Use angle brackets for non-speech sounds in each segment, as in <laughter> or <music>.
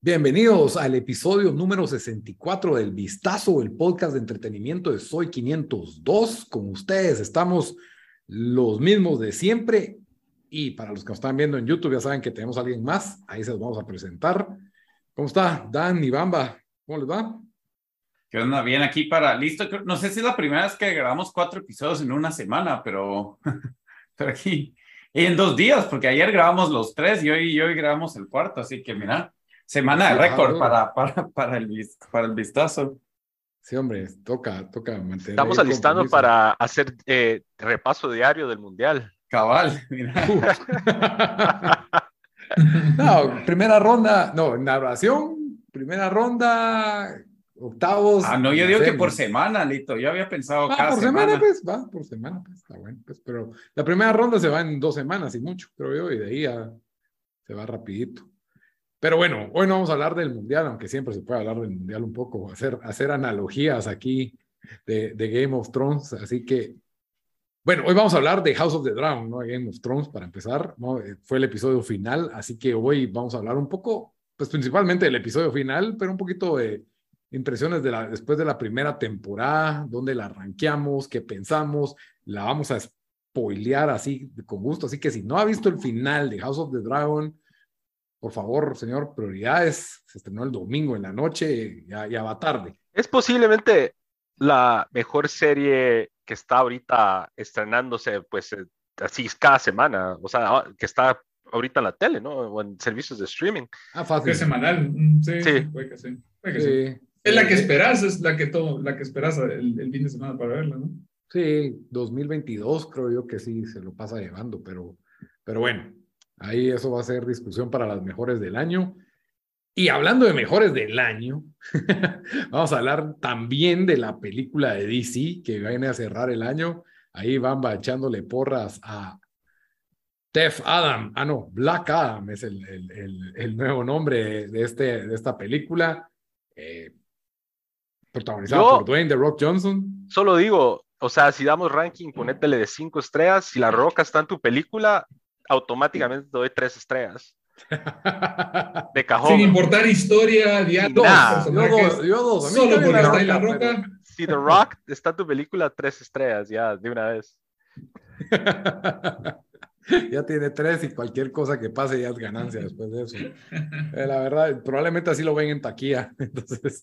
Bienvenidos al episodio número 64 del Vistazo, el podcast de entretenimiento de Soy 502. Con ustedes estamos los mismos de siempre. Y para los que nos están viendo en YouTube, ya saben que tenemos a alguien más. Ahí se los vamos a presentar. ¿Cómo está? Dan y Bamba. ¿Cómo les va? ¿Qué onda? Bien aquí para listo. No sé si es la primera vez que grabamos cuatro episodios en una semana, pero, pero aquí y en dos días, porque ayer grabamos los tres y hoy, y hoy grabamos el cuarto. Así que mira, semana de récord para, para, para, el, para el vistazo. Sí, hombre, toca, toca mantener. Estamos alistando para hacer eh, repaso diario del mundial. Cabal, mira. <laughs> no, primera ronda, no, narración, primera ronda, octavos. Ah, no, yo digo que por semana, Lito. Yo había pensado ah, cada por semana. pues, va, por semana, pues, está bueno, pues, pero la primera ronda se va en dos semanas y mucho, creo yo, y de ahí ya se va rapidito. Pero bueno, hoy no vamos a hablar del Mundial, aunque siempre se puede hablar del Mundial un poco, hacer, hacer analogías aquí de, de Game of Thrones, así que, bueno, hoy vamos a hablar de House of the Dragon, ¿no? Game of Thrones, para empezar, ¿no? Fue el episodio final, así que hoy vamos a hablar un poco, pues principalmente del episodio final, pero un poquito de impresiones de la, después de la primera temporada, dónde la ranqueamos, qué pensamos, la vamos a spoilear así con gusto, así que si no ha visto el final de House of the Dragon, por favor, señor, prioridades. Se estrenó el domingo en la noche, ya, ya va tarde. Es posiblemente la mejor serie que está ahorita estrenándose, pues eh, así cada semana, o sea, que está ahorita en la tele, ¿no? O en servicios de streaming. Ah, fácil. Es semanal, mm, sí, sí. Puede que sí. Puede que sí. sí. Es la que esperas, es la que, todo, la que esperas el, el, fin de semana para verla, ¿no? Sí, 2022 creo yo que sí se lo pasa llevando, pero, pero bueno, Ahí eso va a ser discusión para las mejores del año. Y hablando de mejores del año, <laughs> vamos a hablar también de la película de DC que viene a cerrar el año. Ahí van echándole porras a Tef Adam. Ah, no, Black Adam es el, el, el, nuevo nombre de, este, de esta película. Eh, protagonizada por Dwayne The Rock Johnson. Solo digo, o sea, si damos ranking, ponétele de cinco estrellas. Si La Roca está en tu película, automáticamente doy tres estrellas. <laughs> De cajón. Sin importar historia, diálogo, yo, yo dos. Solo porque está en la roca. Si The Rock está en tu película, tres estrellas, ya, de una vez. <laughs> ya tiene tres y cualquier cosa que pase ya es ganancia después de eso. <laughs> Eh, la verdad, probablemente así lo ven en taquilla. Entonces,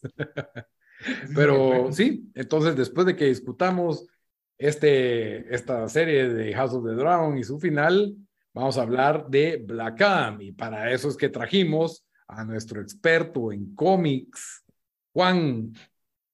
pero sí, entonces después de que discutamos este, esta serie de House of the Dragon y su final, vamos a hablar de Black Adam y para eso es que trajimos a nuestro experto en cómics, Juan,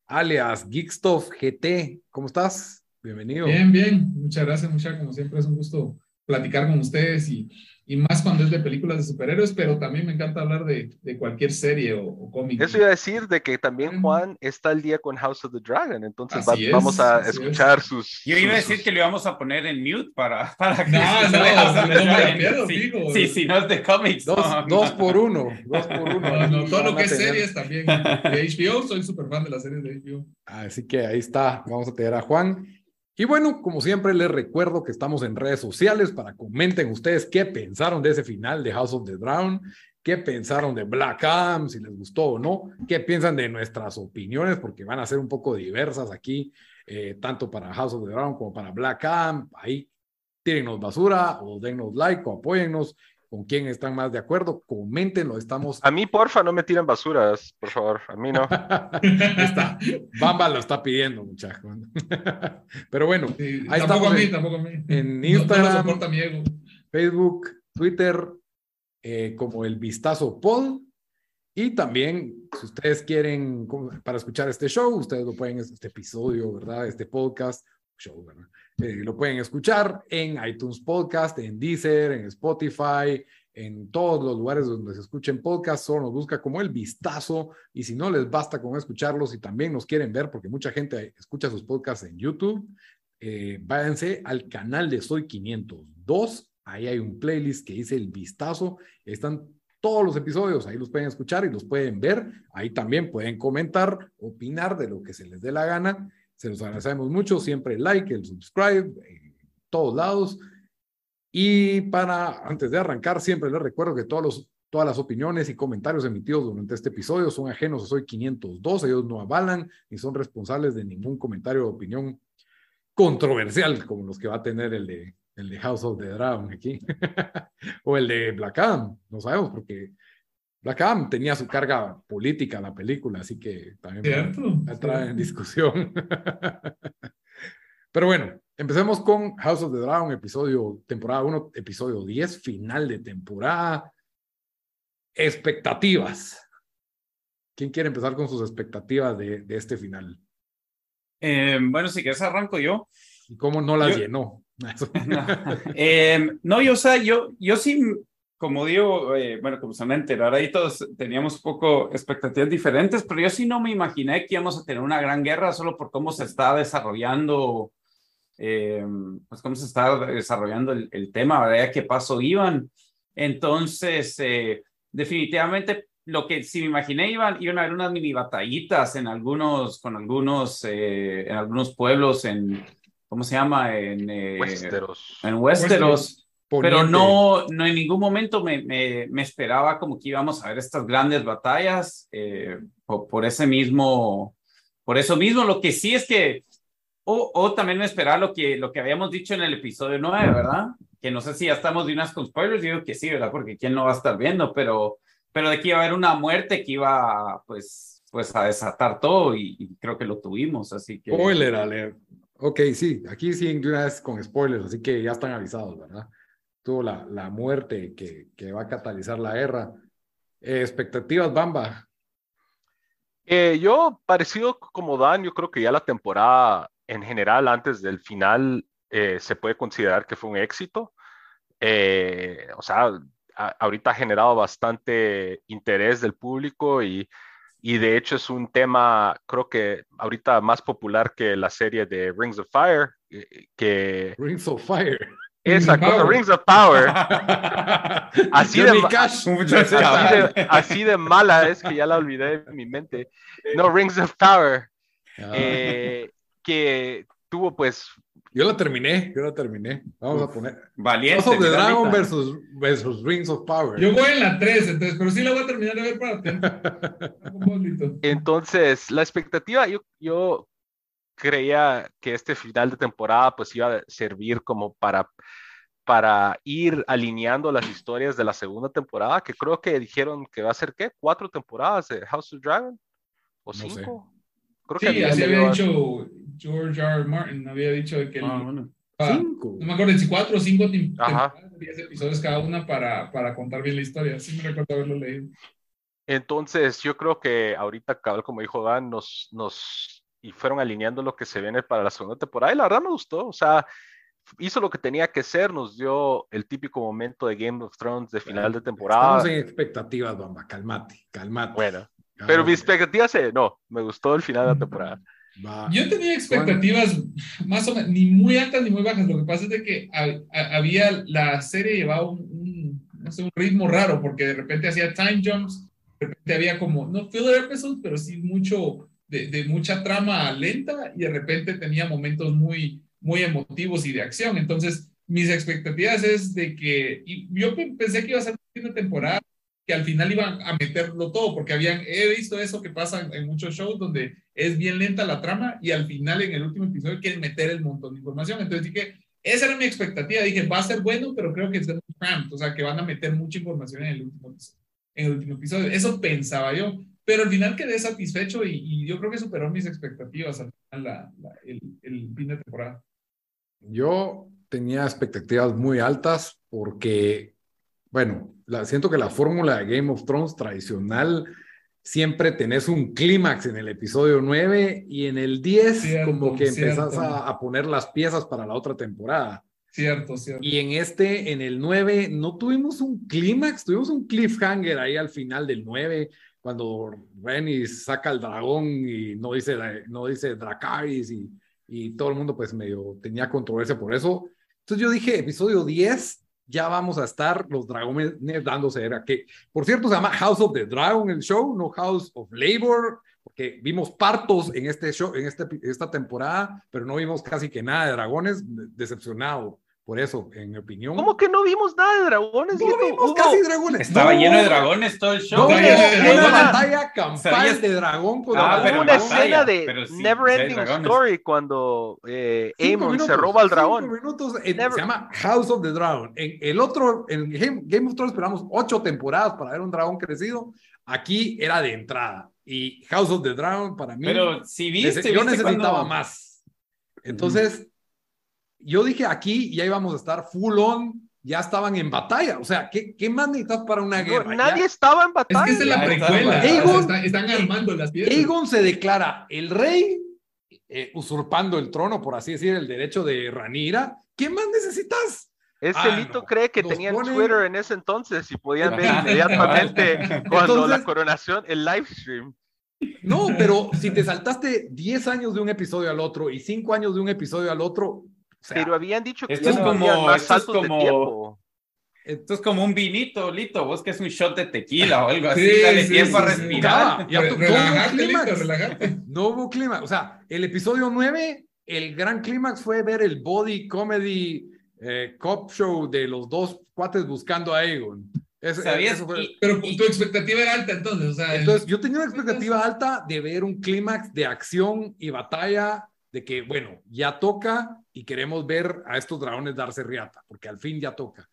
alias Geekstuff GT. ¿Cómo estás? Bienvenido. Bien, bien. Muchas gracias, muchas Como siempre es un gusto platicar con ustedes y y más cuando es de películas de superhéroes, pero también me encanta hablar de, de cualquier serie o, o, cómic. Eso iba a decir de que también Juan está al día con House of the Dragon, entonces va, es, vamos a escuchar es. sus... Yo iba a decir sus... que lo íbamos a poner en mute para, <laughs> para que... No, no, no, no, me pierdo, sí, sí, sí, no es de cómics. Dos, no, dos por uno, dos por uno. <laughs> No, no, todo lo que es series también. De HBO, soy súper fan de las series de HBO. Así que ahí está, vamos a tener a Juan. Y bueno, como siempre les recuerdo que estamos en redes sociales para comenten ustedes qué pensaron de ese final de House of the Drown, qué pensaron de Black Adam, si les gustó o no, qué piensan de nuestras opiniones, porque van a ser un poco diversas aquí, eh, tanto para House of the Drown como para Black Adam. Ahí tírenos basura o dennos like o apóyennos con quién están más de acuerdo, coméntenlo, estamos... A mí, porfa, no me tiren basuras, por favor, a mí no. <laughs> está, Bamba lo está pidiendo, muchacho. <laughs> Pero bueno, sí, ahí tampoco a mí, en, tampoco a mí. En Instagram, no, no mi ego. Facebook, Twitter, eh, como el Vistazo Pod. Y también, si ustedes quieren, para escuchar este show, ustedes lo pueden, este episodio, ¿verdad? Este podcast, show, ¿verdad? Eh, lo pueden escuchar en iTunes Podcast, en Deezer, en Spotify, en todos los lugares donde se escuchen podcasts, solo nos busca como el vistazo. Y si no les basta con escucharlos y también nos quieren ver porque mucha gente escucha sus podcasts en YouTube, eh, váyanse al canal de Soy 502, ahí hay un playlist que dice el vistazo, están todos los episodios, ahí los pueden escuchar y los pueden ver, ahí también pueden comentar, opinar de lo que se les dé la gana, se los agradecemos mucho, siempre el like, el subscribe, en todos lados. Y para, antes de arrancar, siempre les recuerdo que todos los, todas las opiniones y comentarios emitidos durante este episodio son ajenos a Soy 502. Ellos no avalan ni son responsables de ningún comentario o opinión controversial como los que va a tener el de, el de House of the Dragon aquí <laughs> o el de Black Adam. No sabemos porque Black Adam tenía su carga política en la película, así que también entra en discusión. <laughs> Pero bueno, empecemos con House of the Dragon, episodio, temporada 1, episodio 10, final de temporada. Expectativas. ¿Quién quiere empezar con sus expectativas de, de este final? Eh, bueno, si quieres arranco yo. ¿Y cómo no las llenó? no, <laughs> <laughs> eh, no, yo, o sea, yo, yo sí, como digo, eh, bueno, como se van a enterar, ahí todos teníamos un poco expectativas diferentes, pero yo sí no me imaginé que íbamos a tener una gran guerra solo por cómo se está desarrollando eh, pues cómo se está desarrollando el, el tema, ¿verdad? ¿Qué pasó iban? Entonces, eh, definitivamente lo que si me imaginé iban, iban a haber unas mini batallitas en algunos, con algunos, eh, en algunos pueblos en, ¿cómo se llama? En eh, Westeros. En Westeros. Pero no, no en ningún momento me, me, me, esperaba como que íbamos a ver estas grandes batallas eh, por, por, ese mismo, por eso mismo. Lo que sí es que o, o, también me esperaba lo que, lo que habíamos dicho en el episodio 9, ¿verdad? Que no sé si ya estamos de unas con spoilers, digo que sí, ¿verdad? Porque quién no va a estar viendo, pero, pero de que iba a haber una muerte que iba, pues, pues a desatar todo y, y creo que lo tuvimos, así que... Spoiler alert. Ok, sí, aquí sí vez con spoilers, así que ya están avisados, ¿verdad? Tuvo la, la muerte que, que va a catalizar la guerra. Eh, expectativas, Bamba. Eh, yo, parecido como Dan, yo creo que ya la temporada en general, antes del final, eh, se puede considerar que fue un éxito. O sea, a, ahorita ha generado bastante interés del público y, y, de hecho es un tema, creo que ahorita más popular que la serie de Rings of Fire. Que, Rings of Fire. Esa cosa, Rings of Power. <laughs> así, de, así, de, así de mala es que ya la olvidé en mi mente. No, Rings of Power. Ah. Eh, que tuvo pues... Yo la terminé, yo la terminé. Vamos a poner... Valiente. House of the Dragon versus, versus Rings of Power. Yo voy en la 3, entonces, pero sí la voy a terminar de ver para ti. <laughs> Entonces, la expectativa, yo, yo creía que este final de temporada pues iba a servir como para para ir alineando las historias de la segunda temporada, que creo que dijeron que va a ser, ¿qué? ¿Cuatro temporadas de House of Dragon? ¿O No sé. cinco? Creo Sí, había así había dicho George R. R. Martin, había dicho que el- Ah, bueno. ah, Cinco. no me acuerdo si cuatro o cinco temporadas, diez episodios cada una para, para contar bien la historia. Sí me recuerdo haberlo leído. Entonces, yo creo que ahorita, cabal, como dijo Dan, nos, nos y fueron alineando lo que se viene para la segunda temporada y la verdad me gustó. O sea, hizo lo que tenía que ser, nos dio el típico momento de Game of Thrones de final de temporada. Estamos en expectativas, Bamba. Calmate, calmate. Bueno, pero Calmate. mi expectativa se, no, me gustó el final de la temporada. Va. Yo tenía expectativas más o menos, ni muy altas ni muy bajas. Lo que pasa es de que ha- ha- había, la serie llevaba un, un, no sé, un ritmo raro, porque de repente hacía time jumps, de repente había como, no filler episodes, pero sí mucho, de, mucha trama lenta, y de repente tenía momentos muy, muy emotivos y de acción. Entonces, mis expectativas es de que, y yo pe- pensé que iba a ser una temporada que al final iban a meterlo todo, porque habían, he visto eso que pasa en, en muchos shows donde es bien lenta la trama y al final en el último episodio quieren meter el montón de información. Entonces dije, esa era mi expectativa. Dije, va a ser bueno, pero creo que es muy cramped, o sea, que van a meter mucha información en el último, en el último episodio. Eso pensaba yo, pero al final quedé satisfecho y, y yo creo que superó mis expectativas al final la, la, el, el fin de temporada. Yo tenía expectativas muy altas porque, bueno, la, siento que la fórmula de Game of Thrones tradicional siempre tenés un clímax en el episodio 9 y en el 10 Cierto, como que empezás a, a poner las piezas para la otra temporada. Cierto, cierto. Y en este, en el 9, no tuvimos un clímax, tuvimos un cliffhanger ahí al final del 9, cuando Renny saca el dragón y no dice, no dice Dracarys y, y todo el mundo pues medio tenía controversia por eso. Entonces yo dije, episodio 10, ya vamos a estar los dragones dándose era que, por cierto, se llama House of the Dragon el show, no House of Labor, porque vimos partos en este show, en este, esta temporada, pero no vimos casi que nada de dragones, decepcionado por eso, en mi opinión. ¿Cómo que no vimos nada de dragones? No vimos Hubo- casi dragones. Estaba No, lleno de dragones todo el show. No, de una batalla campal ¿Sabías? de dragón con Ah, Hubo una escena de sí, Never Ending. Story cuando eh, Cinco Aemon se minutos, roba al cinco dragón. minutos, en- Never- Se llama House of the Dragon. En el otro, en Game, Game of Thrones esperamos ocho temporadas para ver un dragón crecido. Aquí era de entrada. Y House of the Dragon para mí, Pero si viste, yo viste necesitaba cuando- más. Entonces, yo dije aquí ya íbamos a estar full on, ya estaban en batalla. O sea, ¿qué, qué más necesitas para una No, guerra? nadie Ya- estaba en Es batalla. que esta es la precuela. está, o sea, Aegon- está- están armando las piezas. Aegon se declara el rey, eh, usurpando el trono, por así decir, el derecho de Ranira. ¿Qué más necesitas? Ese Ah, Lito no. cree que Nos tenían ponen- Twitter en ese entonces y podían ver inmediatamente <laughs> cuando Entonces- la coronación, el live stream. No, pero si te saltaste 10 años de un episodio al otro y 5 años de un episodio al otro, o sea, Pero habían dicho que Esto es como- más esto es como- tiempo. Esto es como un vinito, Lito. Vos que es un shot de tequila o algo así. Sí, Dale sí, tiempo sí, a sí. respirar. Ya, ya Re- to- relajarte, no hubo listo, clímax. relajarte. no hubo clima. O sea, el episodio 9, el gran clímax fue ver el body comedy eh, cop show de los dos cuates buscando a Aegon. Eso- ¿Sabías? eso fue- Y- Pero tu expectativa era alta entonces, o sea, Entonces, yo tenía una expectativa alta de ver un clímax de acción y batalla, de que, bueno, ya toca y queremos ver a estos dragones darse riata, porque al fin ya toca.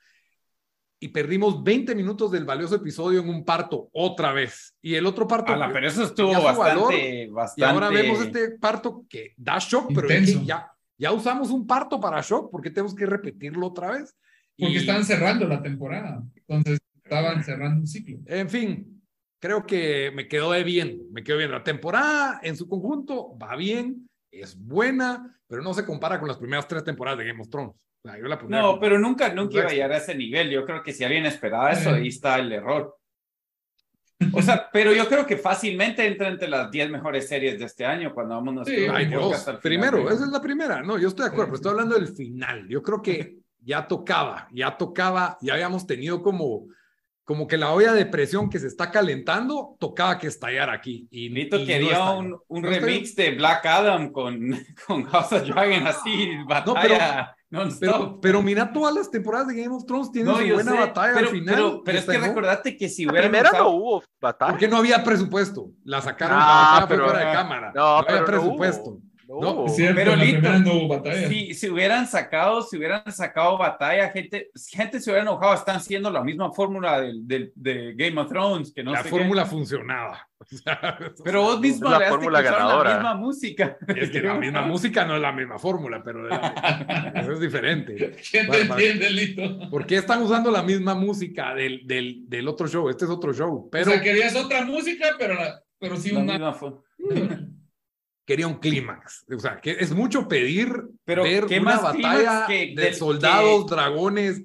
Y perdimos 20 minutos del valioso episodio en un parto otra vez. Y el otro parto. Ala, pero eso estuvo su valor, bastante, y bastante. ahora vemos este parto que da shock, pero es Intenso. que ya, ya usamos un parto para shock, porque tenemos que repetirlo otra vez? porque Y- estaban cerrando la temporada. Entonces, estaban cerrando un ciclo. En fin, creo que me quedó de bien, me quedó bien. La temporada en su conjunto va bien, es buena, pero no se compara con las primeras tres temporadas de Game of Thrones. O sea, yo la pondría No, pero nunca, nunca iba a llegar a ese nivel. Yo creo que si alguien esperaba eso, ahí está el error. O sea, <laughs> pero yo creo que fácilmente entra entre las 10 mejores series de este año cuando vamos a Sí, el final. Primero, esa es la primera. No, yo estoy de acuerdo, pero estoy hablando del final. Yo creo que ya tocaba, ya tocaba, ya habíamos tenido como, como que la olla de presión que se está calentando, tocaba que estallara aquí. Y, Nito y no quería un, un No remix de Black Adam con, <laughs> con House of Dragon así, batalla non-stop. Pero, pero mira, todas las temporadas de Game of Thrones tienen No, su buena sé, batalla pero, al final. Pero, es que no. recordate que si La hubieran primera no hubo batalla. Porque no había presupuesto. La sacaron Ah, la fue pero- fuera de cámara. No, No, había no presupuesto. hubo. No, No, Es cierto, Pero Lito, no hubo batalla. Si, si hubieran sacado, si hubieran sacado batalla, gente, gente se hubiera enojado. Están haciendo la misma fórmula del, del- de Game of Thrones, que no la sé qué. fórmula funcionaba. <laughs> O sea, Pero vos mismo la fórmula ganadora. la misma música. Es que la misma <laughs> música no es la misma fórmula, pero la- <laughs> eso es diferente. ¿Quién te entiende, Lito? ¿Por qué están usando la misma música del, del, del otro show? Este es otro show, pero o sea, querías otra música, pero, la- pero sí La una... misma fo- quería un clímax. O sea, que es mucho pedir Pero, ver ¿qué una más batalla que de del- soldados, dragones.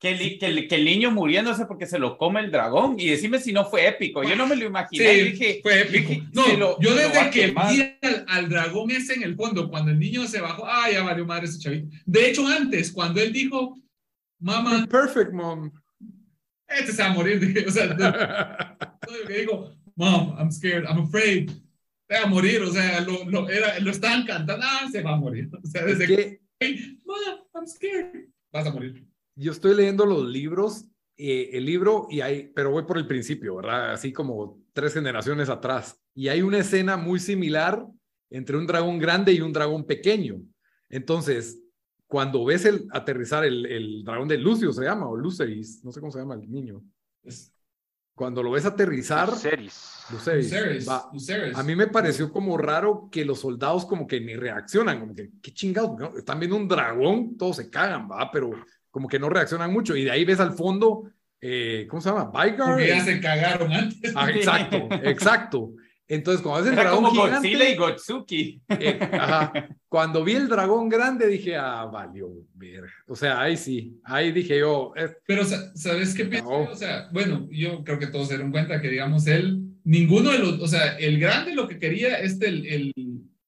Que el, que, el, que el niño muriéndose porque se lo come el dragón. Y decime si no fue épico. Yo no me lo imaginé. Sí, dije, fue épico. dije, No, lo- yo desde que vi al, al dragón ese en el fondo, cuando el niño se bajó, ah, ya valió madre ese chavito. De hecho, antes, cuando él dijo, mamá, Perfect, mom. este se va a morir, dije, o sea, no, <laughs> no, que dijo, mom, I'm scared, I'm afraid, se va a morir, o sea, lo, lo, era, lo estaban cantando, ah, se va a morir. <laughs> O sea, Es desde que mom, I'm scared, vas a morir. yo estoy leyendo los libros, eh, el libro, y hay, pero voy por el principio, ¿verdad? Así como tres generaciones atrás. Y hay una escena muy similar entre un dragón grande y un dragón pequeño. Entonces, cuando ves el aterrizar el, el dragón de Lucio, se llama, o Luceris, no sé cómo se llama el niño. Es- Cuando lo ves aterrizar. Luceris, va, a mí me pareció como raro que los soldados como que ni reaccionan, como que, qué chingados, ¿no? están viendo un dragón, todos se cagan, va, pero como que no reaccionan mucho. Y de ahí ves al fondo eh, ¿cómo se llama? Porque ya se cagaron antes. Ah, exacto, <laughs> exacto. Entonces, cuando ves el Era dragón como gigante, Godzilla y Gotsuki. eh, ajá, cuando vi el dragón grande dije, ah, valió, verga. O sea, ahí sí, ahí dije yo, eh, Pero, sa- ¿sabes qué pienso? No. O sea, bueno, yo creo que todos se dieron cuenta que, digamos, él, ninguno de los, o sea, el grande lo que quería, este, el, el,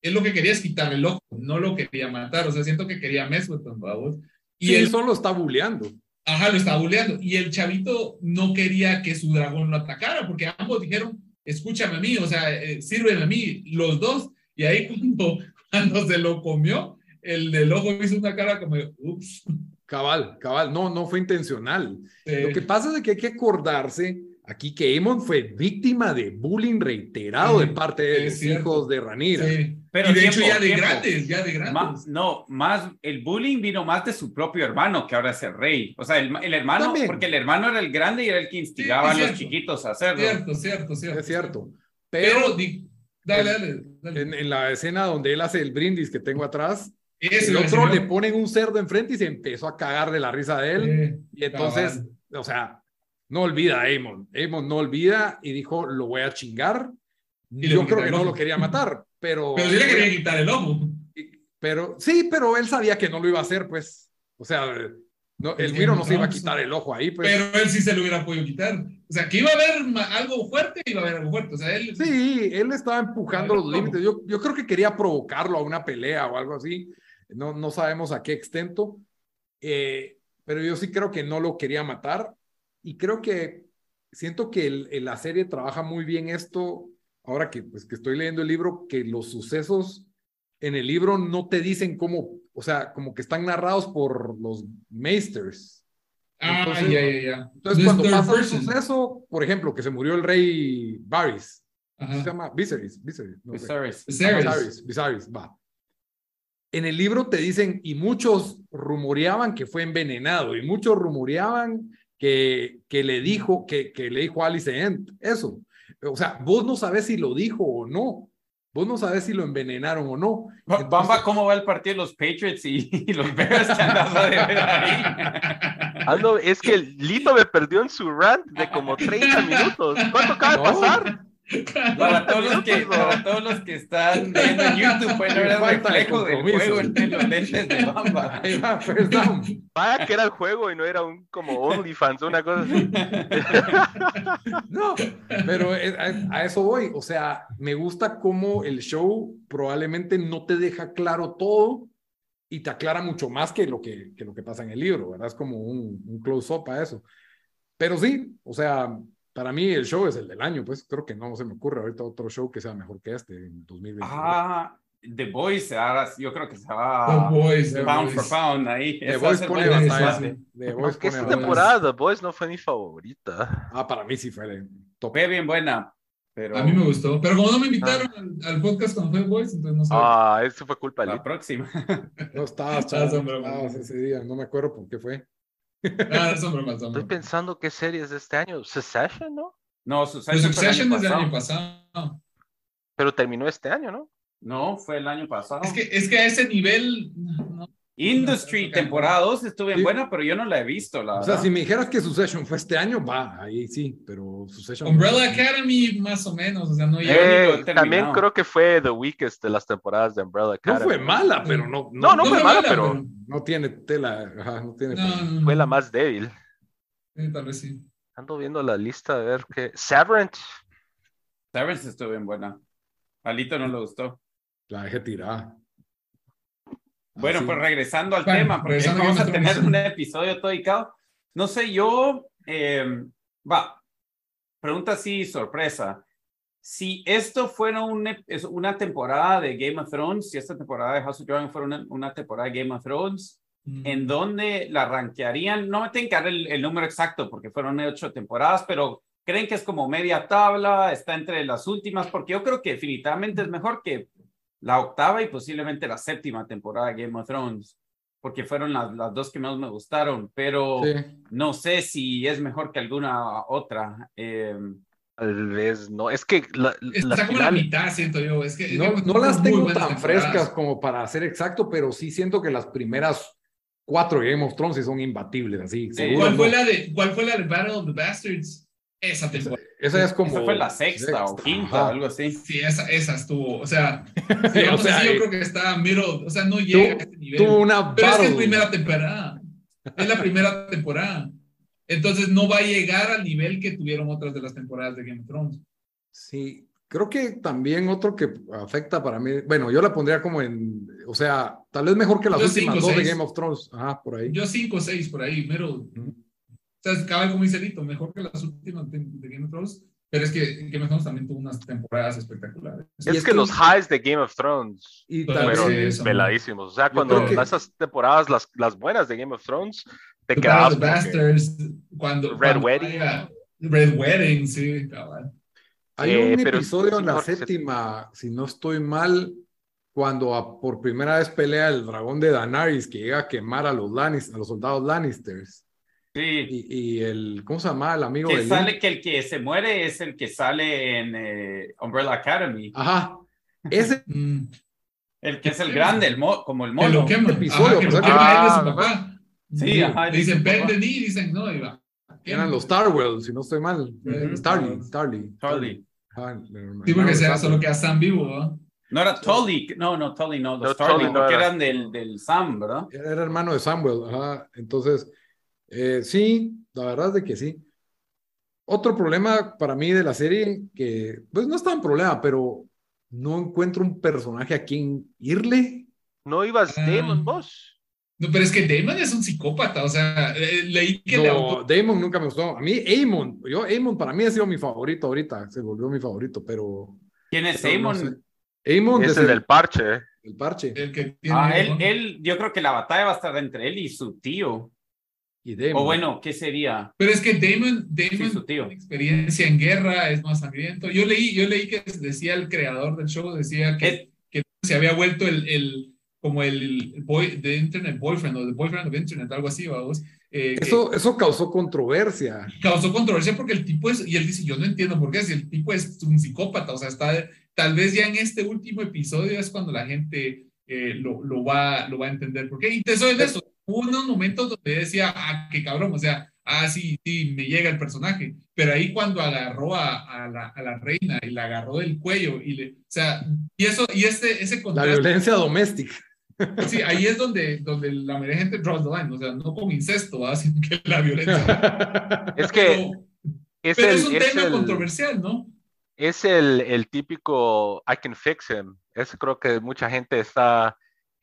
él lo que quería es quitarle el ojo, no lo quería matar, o sea, siento que quería Mesweton, vamos. Y sí, él, solo está bulleando. ajá, lo estaba bulleando, y el chavito no quería que su dragón lo atacara, porque ambos dijeron, escúchame a mí, o sea, eh, sírveme a mí, los dos, y ahí cuando, <laughs> cuando se lo comió, el del ojo hizo una cara como, de, ups. Cabal, cabal, no, no fue intencional. Lo que pasa es que hay que acordarse aquí que Amon fue víctima de bullying reiterado Sí, de parte de los hijos de Ranira. sí. Pero y de tiempo, hecho ya de tiempo. grandes, ya de grandes. Más, no, más el bullying vino más de su propio hermano, que ahora es el rey. O sea, el, el hermano, También. porque el hermano era el grande y era el que instigaba Sí, a los cierto. chiquitos a hacerlo. Cierto, cierto, cierto. Es cierto. Pero, Pero, di- dale, dale. dale. en, en la escena donde él hace el brindis que tengo atrás, el otro le ponen un cerdo enfrente y se empezó a cagar de la risa de él. Y entonces, cabal. o sea, no olvida a Amon. Amon no olvida y dijo, lo voy a chingar. Y Yo creo que no lo quería matar, pero... Pero sí le quería quitar el ojo. Pero sí, pero él sabía que no lo iba a hacer, pues. O sea, no, el Miro no se iba a quitar el ojo ahí, pues. Pero él sí se lo hubiera podido quitar. O sea, que iba a haber algo fuerte, iba a haber algo fuerte. O sea, él. Sí, él estaba empujando los límites. Yo, yo creo que quería provocarlo a una pelea o algo así. No, no sabemos a qué extento. Eh, pero yo sí creo que no lo quería matar. Y creo que siento que el- el- la serie trabaja muy bien esto. Ahora que, pues, que estoy leyendo el libro, que los sucesos en el libro no te dicen cómo, o sea, como que están narrados por los Meisters. Ah, Entonces- ya, ya, ya. Entonces, cuando pasa un suceso, por ejemplo, que se murió el rey Varys, ¿cómo Ajá. se llama? Viserys, Viserys, no. Viserys. Viserys. Viserys, Viserys, va. En el libro te dicen, y muchos rumoreaban que fue envenenado, y muchos rumoreaban que, que le dijo, que, que le dijo a Alice Ent, eso. O sea, vos no sabes si lo dijo o no. Vos no sabes si lo envenenaron o no. Ba- Bamba, ¿cómo va el partido de los Patriots y, y los Bears que andas a ver ahí? <laughs> Ando, es que Lito me perdió en su rant de como 30 minutos. ¿Cuánto acaba de No. pasar? Para todos, los que, para todos los que están viendo en YouTube, el Falta de reflejo del juego en los lentes de Bamba. <laughs> Ahí va, down. Vaya que era el juego y no era un como OnlyFans, una cosa así. <laughs> No, pero es- a, a eso voy. O sea, me gusta cómo el show probablemente no te deja claro todo y te aclara mucho más que lo que, que lo que pasa en el libro, ¿verdad? Es como un, un close-up a eso. Pero sí, o sea, para mí el show es el del año, pues creo que no se me ocurre ahorita otro show que sea mejor que este en 2022. Ah, The Boys, ahora yo creo que se va The Boys, The pound Boys. for pound ahí. The Voice pone batalla. The Voice pone esta temporada The Boys no fue mi favorita. Ah, para mí sí fue el top. Fue bien buena, pero A mí me gustó. Pero como no me invitaron al, al podcast cuando fue Boys, entonces no sé. Ah, eso fue culpa de la próxima. No estabas, Ah, estabas ese día, no me acuerdo por qué fue. Ah, son bromas, son Estoy pensando qué series de este año. Succession, ¿no? No, Succession el Succession año desde el año pasado. pasado. Pero terminó este año, ¿no? No, fue el año pasado. Es que, es que a ese nivel. no, Industry temporada 2 estuvo bien Sí. buena, pero yo no la he visto, la O sea, verdad. si me dijeras que Succession fue este año, va, ahí sí, pero Succession. Umbrella Academy, más o menos. O sea, no Eh, también creo que fue The Weakest de las temporadas de Umbrella No Academy. fue mala, pero no. No, no, No fue fue mala, mala, pero pero- No tiene tela, ajá, no tiene. No, no, no. fue la más débil. Sí, tal vez sí. Ando viendo la lista a ver qué. Severance. Severance estuvo bien buena. A Lito no le gustó. La dejé tirada. Bueno, pues regresando al Bueno, tema, porque regresando vamos a tener un episodio todo dedicado. No sé, yo, eh, va, pregunta así, sorpresa. Si esto fuera un una temporada de Game of Thrones, si esta temporada de House of Dragon fuera una, una temporada de Game of Thrones, Mm. ¿en dónde la rankearían? No me tienen que dar el, el número exacto porque fueron ocho temporadas, pero creen que es como media tabla, está entre las últimas, porque yo creo que definitivamente es mejor que la octava y posiblemente la séptima temporada de Game of Thrones, porque fueron las, las dos que más me gustaron, pero Sí. no sé si es mejor que alguna otra. Eh, Tal vez no. Es que la, la Está como la mitad, siento yo. Es que No, las tengo tan temporadas. frescas como para ser exacto, pero sí siento que las primeras cuatro de Game of Thrones son imbatibles, así. seguro ¿Cuál no. fue, la de, ¿Cuál fue la de Battle of the Bastards? Esa temporada. Esa es como. Esa fue la sexta, o quinta, ajá. algo así. Sí, esa, esa estuvo. O sea, <laughs> O sea, así, yo creo que está middle. O sea, no llega a este nivel. Tuvo una Pero es que es primera temporada. Es la primera temporada. Entonces no va a llegar al nivel que tuvieron otras de las temporadas de Game of Thrones. Sí, creo que también otro que afecta para mí, bueno, yo la pondría como en, o sea, tal vez mejor que las Yo últimas cinco, dos de seis. Game of Thrones. Ajá, por ahí. Yo 5 o 6 por ahí, middle. Ujú. O sea, acaba como dice Lito, mejor que las últimas de, de Game of Thrones. Pero es que Game of Thrones también tuvo unas temporadas espectaculares. Y es, es que que- los highs de Game of Thrones Y fueron eso. peladísimos. O sea, cuando que- esas temporadas, las, las buenas de Game of Thrones, te The quedabas que- Bastards, cuando, Red cuando Wedding. haya- Red Wedding, sí, cabal. hay Eh, un episodio en la séptima, si no estoy mal, cuando a- por primera vez pelea el dragón de Daenerys que llega a quemar a los Lannis- a los soldados Lannisters. Sí. Y, y el, ¿cómo se llama? El amigo Que de sale que el que se muere es el que sale en eh, Umbrella Academy. Ajá. <laughs> Ese Mm, El que es el grande, el mo- como el que mono. lo quema. episodio, Ajá, que pues, lo ah, quema él de su ah, papá. Sí, ajá, Dicen, papá. de mí, dicen, no, va. eran los Starwell, si no estoy mal. Ujú. Starly, Starly. Charlie. Ajá, el hermano Sí, porque sea Sam. solo que ya están vivos, ¿no? No era Tully, no, no, Tully, no, los No, Tully no porque era. eran del, del Sam, ¿verdad? Era hermano de Samuel, ajá. Entonces, eh, sí, la verdad es de que sí. Otro problema para mí de la serie, que pues no es tan problema, pero no encuentro un personaje a quien irle. ¿No ibas Ah. Damon vos? No, pero es que Damon es un psicópata, o sea, eh, leí que le No, auto- Damon nunca me gustó. A mí, Amon, yo, Amon para mí ha sido mi favorito ahorita, se volvió mi favorito, pero. ¿Quién es pero no Damon? sé. Amon Es el del parche. el parche. el que tiene. Ah, él, él, yo creo que la batalla va a estar entre él y su tío. Y Damon. O bueno, ¿qué sería? Pero es que Damon, Damon Sí, su tío. tiene experiencia en guerra, es más sangriento. Yo leí, yo leí que decía el creador del show, decía que, Es- que se había vuelto el, el como el, el boy de Internet Boyfriend o el boyfriend of Internet, algo así, vamos. Eh, que Eso, eso causó controversia. causó controversia porque el tipo es, y él dice, yo no entiendo por qué, si el tipo es un psicópata, o sea, está, tal vez ya en este último episodio es cuando la gente eh, lo, lo, va, lo va a entender por qué. Y te soy de eso, hubo unos momentos donde decía, ah, qué cabrón, o sea, ah, sí, sí, me llega el personaje, pero ahí cuando agarró a, a, la, a la reina y la agarró del cuello, y le, o sea, y eso, y este, ese La contraste, violencia doméstica. sí, ahí es donde, donde la mayoría de gente draws the line, o sea, no con incesto, ¿verdad? sino que la violencia. Es que Pero- es pero el, es un es tema el- controversial, ¿no? es el, el típico I can fix him. Eso creo que mucha gente está.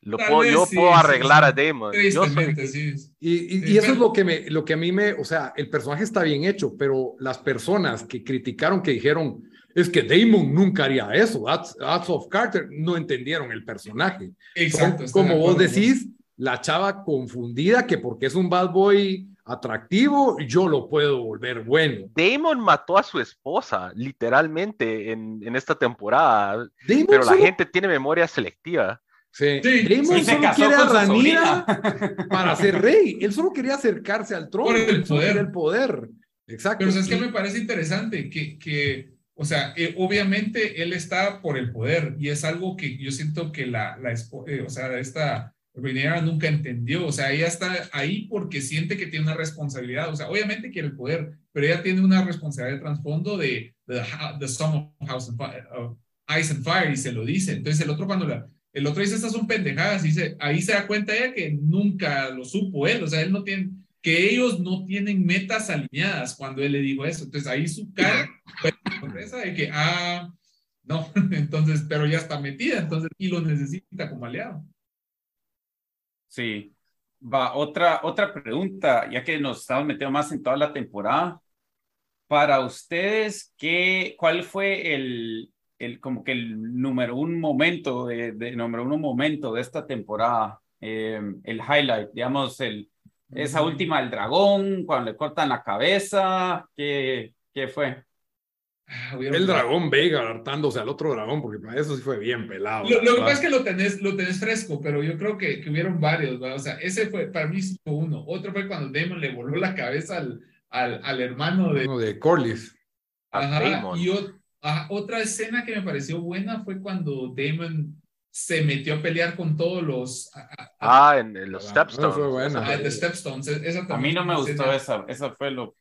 Lo puedo, yo sí, puedo arreglar sí. a Damon. Yo soy- sí. Y, y- y eso es lo que, me, lo que a mí me, o sea, el personaje está bien hecho, pero las personas que criticaron, que dijeron, es que Damon nunca haría eso, that's, that's of Carter, no entendieron el personaje. Exacto. Son, estoy de como vos decís, la chava confundida que porque es un bad boy atractivo, yo lo puedo volver bueno. Damon mató a su esposa, literalmente, en, en esta temporada. Damon Pero la solo- gente tiene memoria selectiva. Sí, Sí, Damon se solo quiere a Ranira para ser rey. Él solo quería acercarse al trono. Por el poder. el poder. Exacto. Pero es que me parece interesante que, que o sea, eh, obviamente él está por el poder y es algo que yo siento que la, la eh, o sea, esta Rhaenyra nunca entendió, o sea, ella está ahí porque siente que tiene una responsabilidad, o sea, obviamente quiere el poder, pero ella tiene una responsabilidad de trasfondo de, de the, the Song of, House and Fire, of Ice and Fire y se lo dice. Entonces el otro cuando la, el otro dice estas son pendejadas, y dice, ahí se da cuenta ella que nunca lo supo él, o sea, él no tiene, que ellos no tienen metas alineadas cuando él le dijo eso. Entonces ahí su cara fue sorpresa de que, ah, no, <laughs> entonces, pero ya está metida, entonces, y lo necesita como aliado. Sí. Va, otra, otra pregunta, ya que nos estamos metiendo más en toda la temporada. Para ustedes, ¿qué, ¿cuál fue el, el como que el número un momento de, de número uno momento de esta temporada? Eh, el highlight, digamos, el, esa última del dragón, cuando le cortan la cabeza, ¿qué, qué fue? Ah, El dragón Vega hartándose al otro dragón, porque para eso sí fue bien pelado. Lo, lo que pasa es que lo tenés, lo tenés fresco, pero yo creo que, que hubieron varios, ¿verdad? O sea, ese fue, para mí fue uno. Otro fue cuando Damon le voló la cabeza al, al, al hermano de, de Corlys. Ajá. Y o- ajá, otra escena que me pareció buena fue cuando Damon se metió a pelear con todos los... Ah, en, en los Ah, Stepstones. fue buena. Ah, de Stepstones. Esa A mí no me gustó escena- esa, esa fue lo...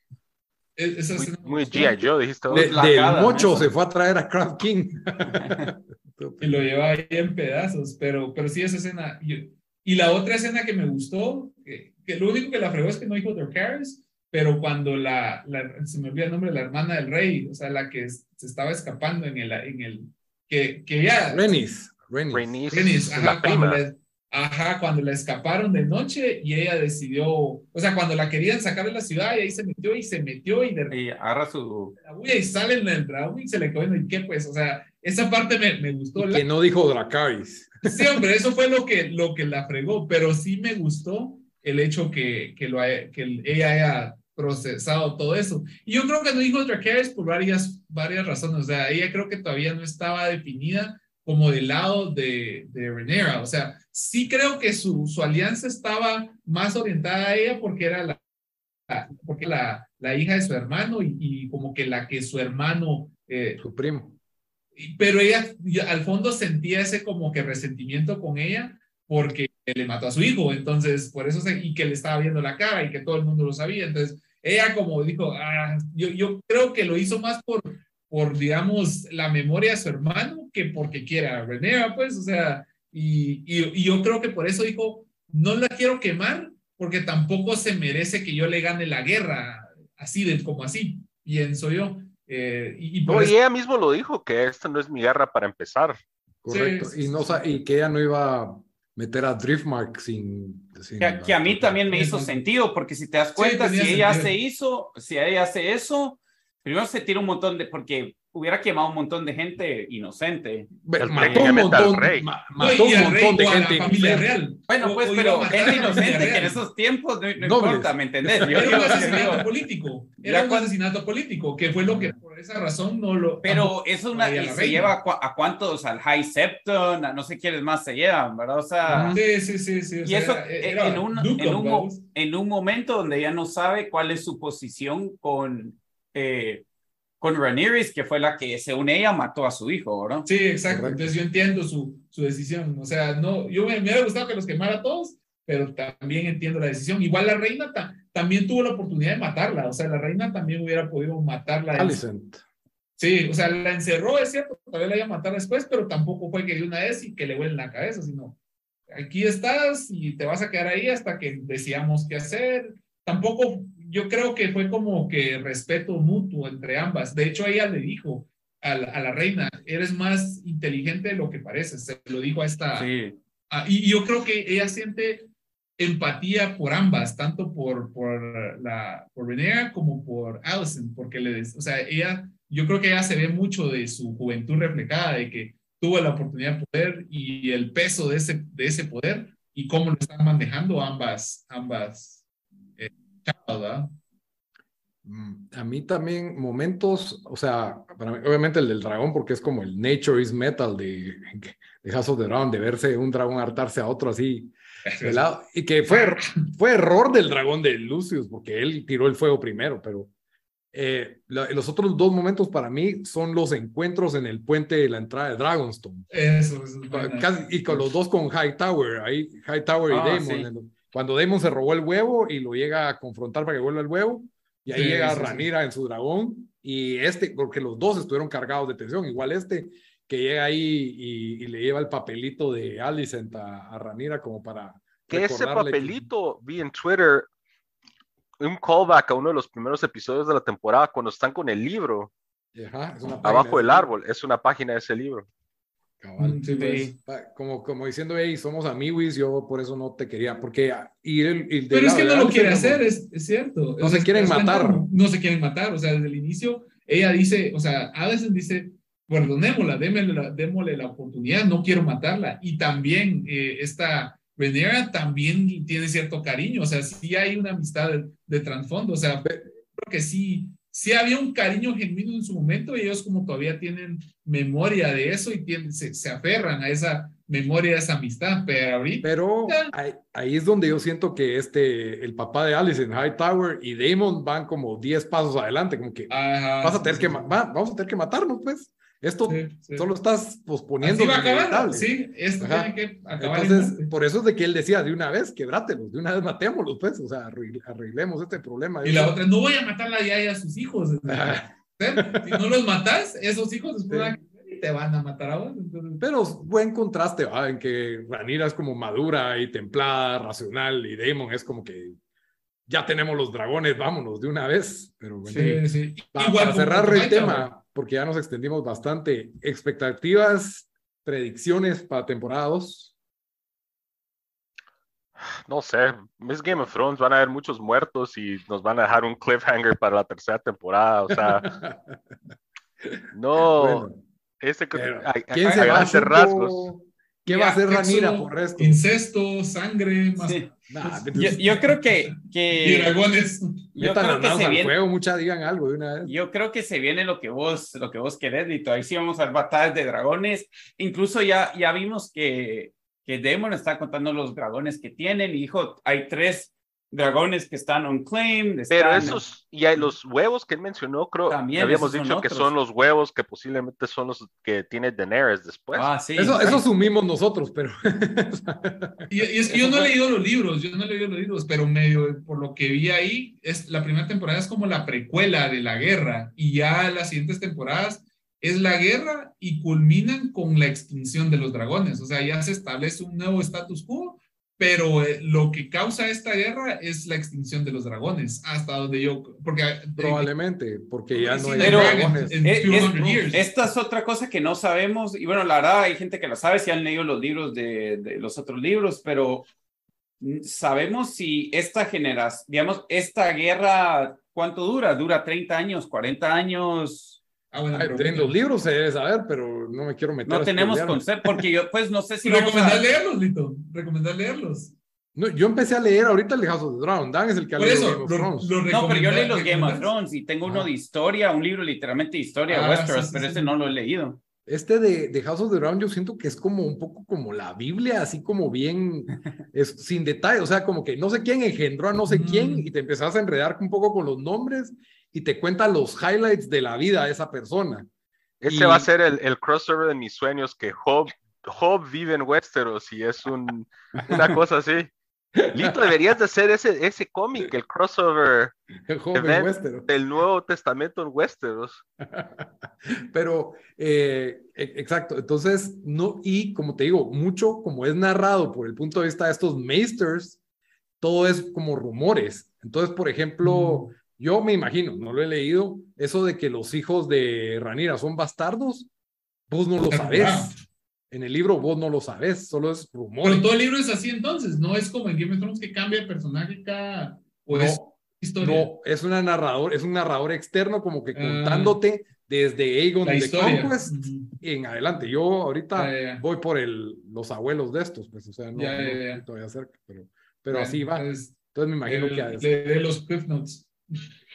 es- esa Muy. G.I. Joe, dijiste. De- del mocho ¿no? se fue a traer a Kraft King. <laughs> y lo llevaba ahí en pedazos, pero, pero sí esa escena. Y, y la otra escena que me gustó, que, que lo único que la fregó es que no dijo Dracarys, pero cuando la, la- se me olvida el nombre, la hermana del rey, o sea, la que es- se estaba escapando en el, en el que, que ya, Renis. Renis. Rhaenys, Rhaenys, la ajá, cuando prima. la, ajá, cuando la escaparon de noche y ella decidió, o sea, cuando la querían sacar de la ciudad y ahí se metió y se metió y de Y agarra su... la y sale en el dragón y se le quedó y qué pues, o sea, esa parte me, me gustó. La- Que no dijo Dracarys. Sí, hombre, eso fue lo que, lo que la fregó, pero sí me gustó el hecho que, que, lo, haya- que el- ella haya procesado todo eso. Y yo creo que no dijo Dracarys por varias, varias razones, o sea, ella creo que todavía no estaba definida como del lado de, de Rhaenyra, o sea, sí creo que su, su alianza estaba más orientada a ella porque era la, porque la, la hija de su hermano y, y como que la que su hermano eh, Su primo. pero ella al fondo sentía ese como que resentimiento con ella porque le mató a su hijo, entonces por eso se, y que le estaba viendo la cara y que todo el mundo lo sabía, entonces ella como dijo, ah, yo, yo creo que lo hizo más por, por, digamos, la memoria de su hermano que porque quiera a Renea, pues, o sea, y, y, y yo creo que por eso dijo, no la quiero quemar porque tampoco se merece que yo le gane la guerra, así de como así, pienso yo. Eh, y, No, eso- y ella mismo lo dijo, que esta no es mi guerra para empezar. Correcto. Sí, sí, y, no, y que ella no iba meter a Driftmark sin. sin Que, que a mí también me hizo sentido, porque si te das cuenta, tenía si ella sentido. se hizo, si ella hace eso, primero se tira un montón de, porque hubiera quemado un montón de gente inocente. El mató un montón, rey. mató un montón rey de o gente. la familia real. Bueno, O- pues, o a pero gente inocente que en esos tiempos no, no importa, ¿me entendés? Yo- Era un asesinato político. Ya Era un cuando- asesinato político, que fue lo que por esa razón no lo. Pero es una, y se lleva a, a cuántos, al High Septon, a no sé quiénes más se llevan, ¿verdad? O sea, Sí, sí, sí, sí. y sea, eso era- eh, era en, un, Duke en, un, en un momento donde ella no sabe cuál es su posición con, eh, con Rhaenyra, que fue la que, según ella, mató a su hijo, ¿verdad? Sí, exacto. Correcto. Entonces yo entiendo su, su decisión. O sea, no, yo me, me hubiera gustado que los quemara a todos, pero también entiendo la decisión. Igual la reina ta- también tuvo la oportunidad de matarla. O sea, la reina también hubiera podido matarla. Alicent. Sí, o sea, la encerró, es cierto, todavía la iba a matar después, pero tampoco fue que de una vez y que le huelen la cabeza, sino aquí estás y te vas a quedar ahí hasta que decidamos qué hacer. Tampoco, yo creo que fue como que respeto mutuo entre ambas. De hecho, ella le dijo a la, a la reina, eres más inteligente de lo que pareces, se lo dijo a esta, Sí. Y y yo creo que ella siente empatía por ambas, tanto por, por, la, por Renea como por Allison, porque le, o sea, ella, yo creo que ella se ve mucho de su juventud reflejada, de que tuvo la oportunidad de poder y el peso de ese, de ese poder y cómo lo están manejando ambas, ambas eh, A mí también momentos, o sea, para mí, obviamente el del dragón, porque es como el nature is metal de, de House of the Dragon, de verse un dragón hartarse a otro así, de lado, y que fue, fue error del dragón de Lucius, porque él tiró el fuego primero, pero eh, la- los otros dos momentos para mí son los encuentros en el puente de la entrada de Dragonstone. Eso, eso. Casi- y con los dos con Hightower, ahí Hightower y Ah, Damon. sí. en- Cuando Damon se robó el huevo y lo llega a confrontar para que vuelva el huevo, y ahí Sí, llega sí, sí. Ranira en su dragón, y este, porque los dos estuvieron cargados de tensión, igual este que llega ahí y, y le lleva el papelito de Alicent a, a Ranira como para. Que ese que- papelito vi en Twitter un callback a uno de los primeros episodios de la temporada cuando están con el libro Ajá, es una página abajo de- del árbol. Es una página de ese libro. Cabal. Mm, sí, pues. Como, como diciendo, hey, somos amiguis, yo por eso no te quería, porque y el, y del Pero es que no lo quiere como- hacer, es, es cierto. No O se quieren matar. No, no se quieren matar. O sea, desde el inicio, ella dice, o sea, Addison dice, perdonémosla, démosle la, démosle la oportunidad, no quiero matarla. Y también eh, esta Renera también tiene cierto cariño, o sea, sí hay una amistad de, de trasfondo, o sea, creo que sí, sí había un cariño genuino en su momento y ellos como todavía tienen memoria de eso y tienen, se, se aferran a esa memoria, a esa amistad, pero ahorita... Pero ahí, ahí es donde yo siento que este, el papá de Alice en Hightower y Damon van como 10 pasos adelante, como que Ajá, vas a tener sí, que, sí. ma- va- vamos a tener que matarnos, pues. Esto Sí, sí. solo estás posponiendo. Así va a acabar, sí, esto Ajá. tiene que acabar. Entonces, en- por eso es de que él decía, de una vez, quebrátelos, de una vez matémoslos, pues, o sea, arregle- arreglemos este problema. y la otra, no voy a matar a Yaya a sus hijos. <laughs> Si no los matas, esos hijos después Sí. van a te van a matar a vos. Entonces, Pero buen contraste, ¿va? En que Ranira es como madura y templada, racional, y Damon es como que ya tenemos los dragones, vámonos de una vez. Pero bueno, sí, sí. pa- Igual para cerrar el tema, porque ya nos extendimos bastante, expectativas, predicciones para temporada 2. No sé, es Game of Thrones, van a haber muchos muertos y nos van a dejar un cliffhanger para la tercera temporada. O sea, <laughs> no, Bueno, ese que pero, hay, ¿quién hay se va? grandes Chupo? rasgos. ¿Qué va a hacer Ranira por resto? Incesto, sangre, más Sí. Nah, Yo, yo creo que, que <laughs> dragones. yo creo que se viene, fuego, mucha digan algo de una vez. yo creo que se viene lo que vos, lo que vos querés, Lito. Ahí sí vamos a ver batallas de dragones. Incluso ya, ya vimos que, que Daemon está contando los dragones que tienen y dijo, hay tres dragones que están unclaimed. Pero están- esos, y hay los huevos que él mencionó, creo, También, habíamos dicho que otros. son los huevos que posiblemente son los que tiene Daenerys después. Ah, sí. Eso, sí. eso asumimos nosotros, pero <laughs> Y, y es que yo no he leído los libros, yo no he leído los libros, pero medio por lo que vi ahí, es, la primera temporada es como la precuela de la guerra y ya las siguientes temporadas es la guerra y culminan con la extinción de los dragones. O sea, ya se establece un nuevo status quo, pero eh, lo que causa esta guerra es la extinción de los dragones, hasta donde yo, porque eh, probablemente, porque ya no hay Pero- dragones. en Es- few es- hundred years. Esta es otra cosa que no sabemos, y bueno, la verdad hay gente que la sabe si han leído los libros de, de los otros libros, pero mm, sabemos si esta generación, digamos, esta guerra, ¿cuánto dura? ¿Dura 30 años, 40 años? Ah, bueno, Ay, pero- en los libros se debe saber, pero no me quiero meter. No a tenemos concepto, porque yo pues no sé si Recomendar a... leerlos, Lito. Recomendar leerlos. No, yo empecé a leer ahorita el de House of the Dragon. Dan es el que ha Por leído eso, Game of lo, Thrones. lo No, pero yo leí los Game of Thrones y tengo uno Ah. de historia, un libro literalmente de historia de Ah, Westeros, sí, sí, pero sí. ese no lo he leído. Este de, de House of the Dragon yo siento que es como un poco como la Biblia, así como bien, es sin detalle, o sea, como que no sé quién engendró a no sé Mm. quién y te empezás a enredar un poco con los nombres y te cuenta los highlights de la vida de esa persona. Ese y- va a ser el, el crossover de mis sueños, que Job, Job vive en Westeros y es un, una cosa así. <laughs> Lito, deberías de hacer ese, ese cómic, el crossover El del Nuevo Testamento en Westeros. <laughs> Pero, eh, e- exacto, entonces, no, y como te digo, mucho como es narrado por el punto de vista de estos maesters, todo es como rumores. Entonces, por ejemplo, yo me imagino, no lo he leído, eso de que los hijos de Ranira son bastardos, vos no lo sabés. En el libro vos no lo sabés, solo es rumor. Pero todo el libro es así entonces, no es como en Game of Thrones que cambia el personaje cada o es No, historia. no, es una narrador, es un narrador externo como que Ah. contándote desde Aegon de. Conquest en adelante. Yo ahorita voy por el, los abuelos de estos, pues, o sea, no, Ya, no estoy todavía cerca, pero, pero Bueno, así va. entonces, Entonces me imagino el- que... de, de los Cliff Notes.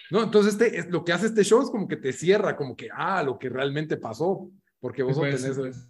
No, entonces este, es, lo que hace este show es como que te cierra, como que, ah, lo que realmente pasó, porque vos Pues, tenés,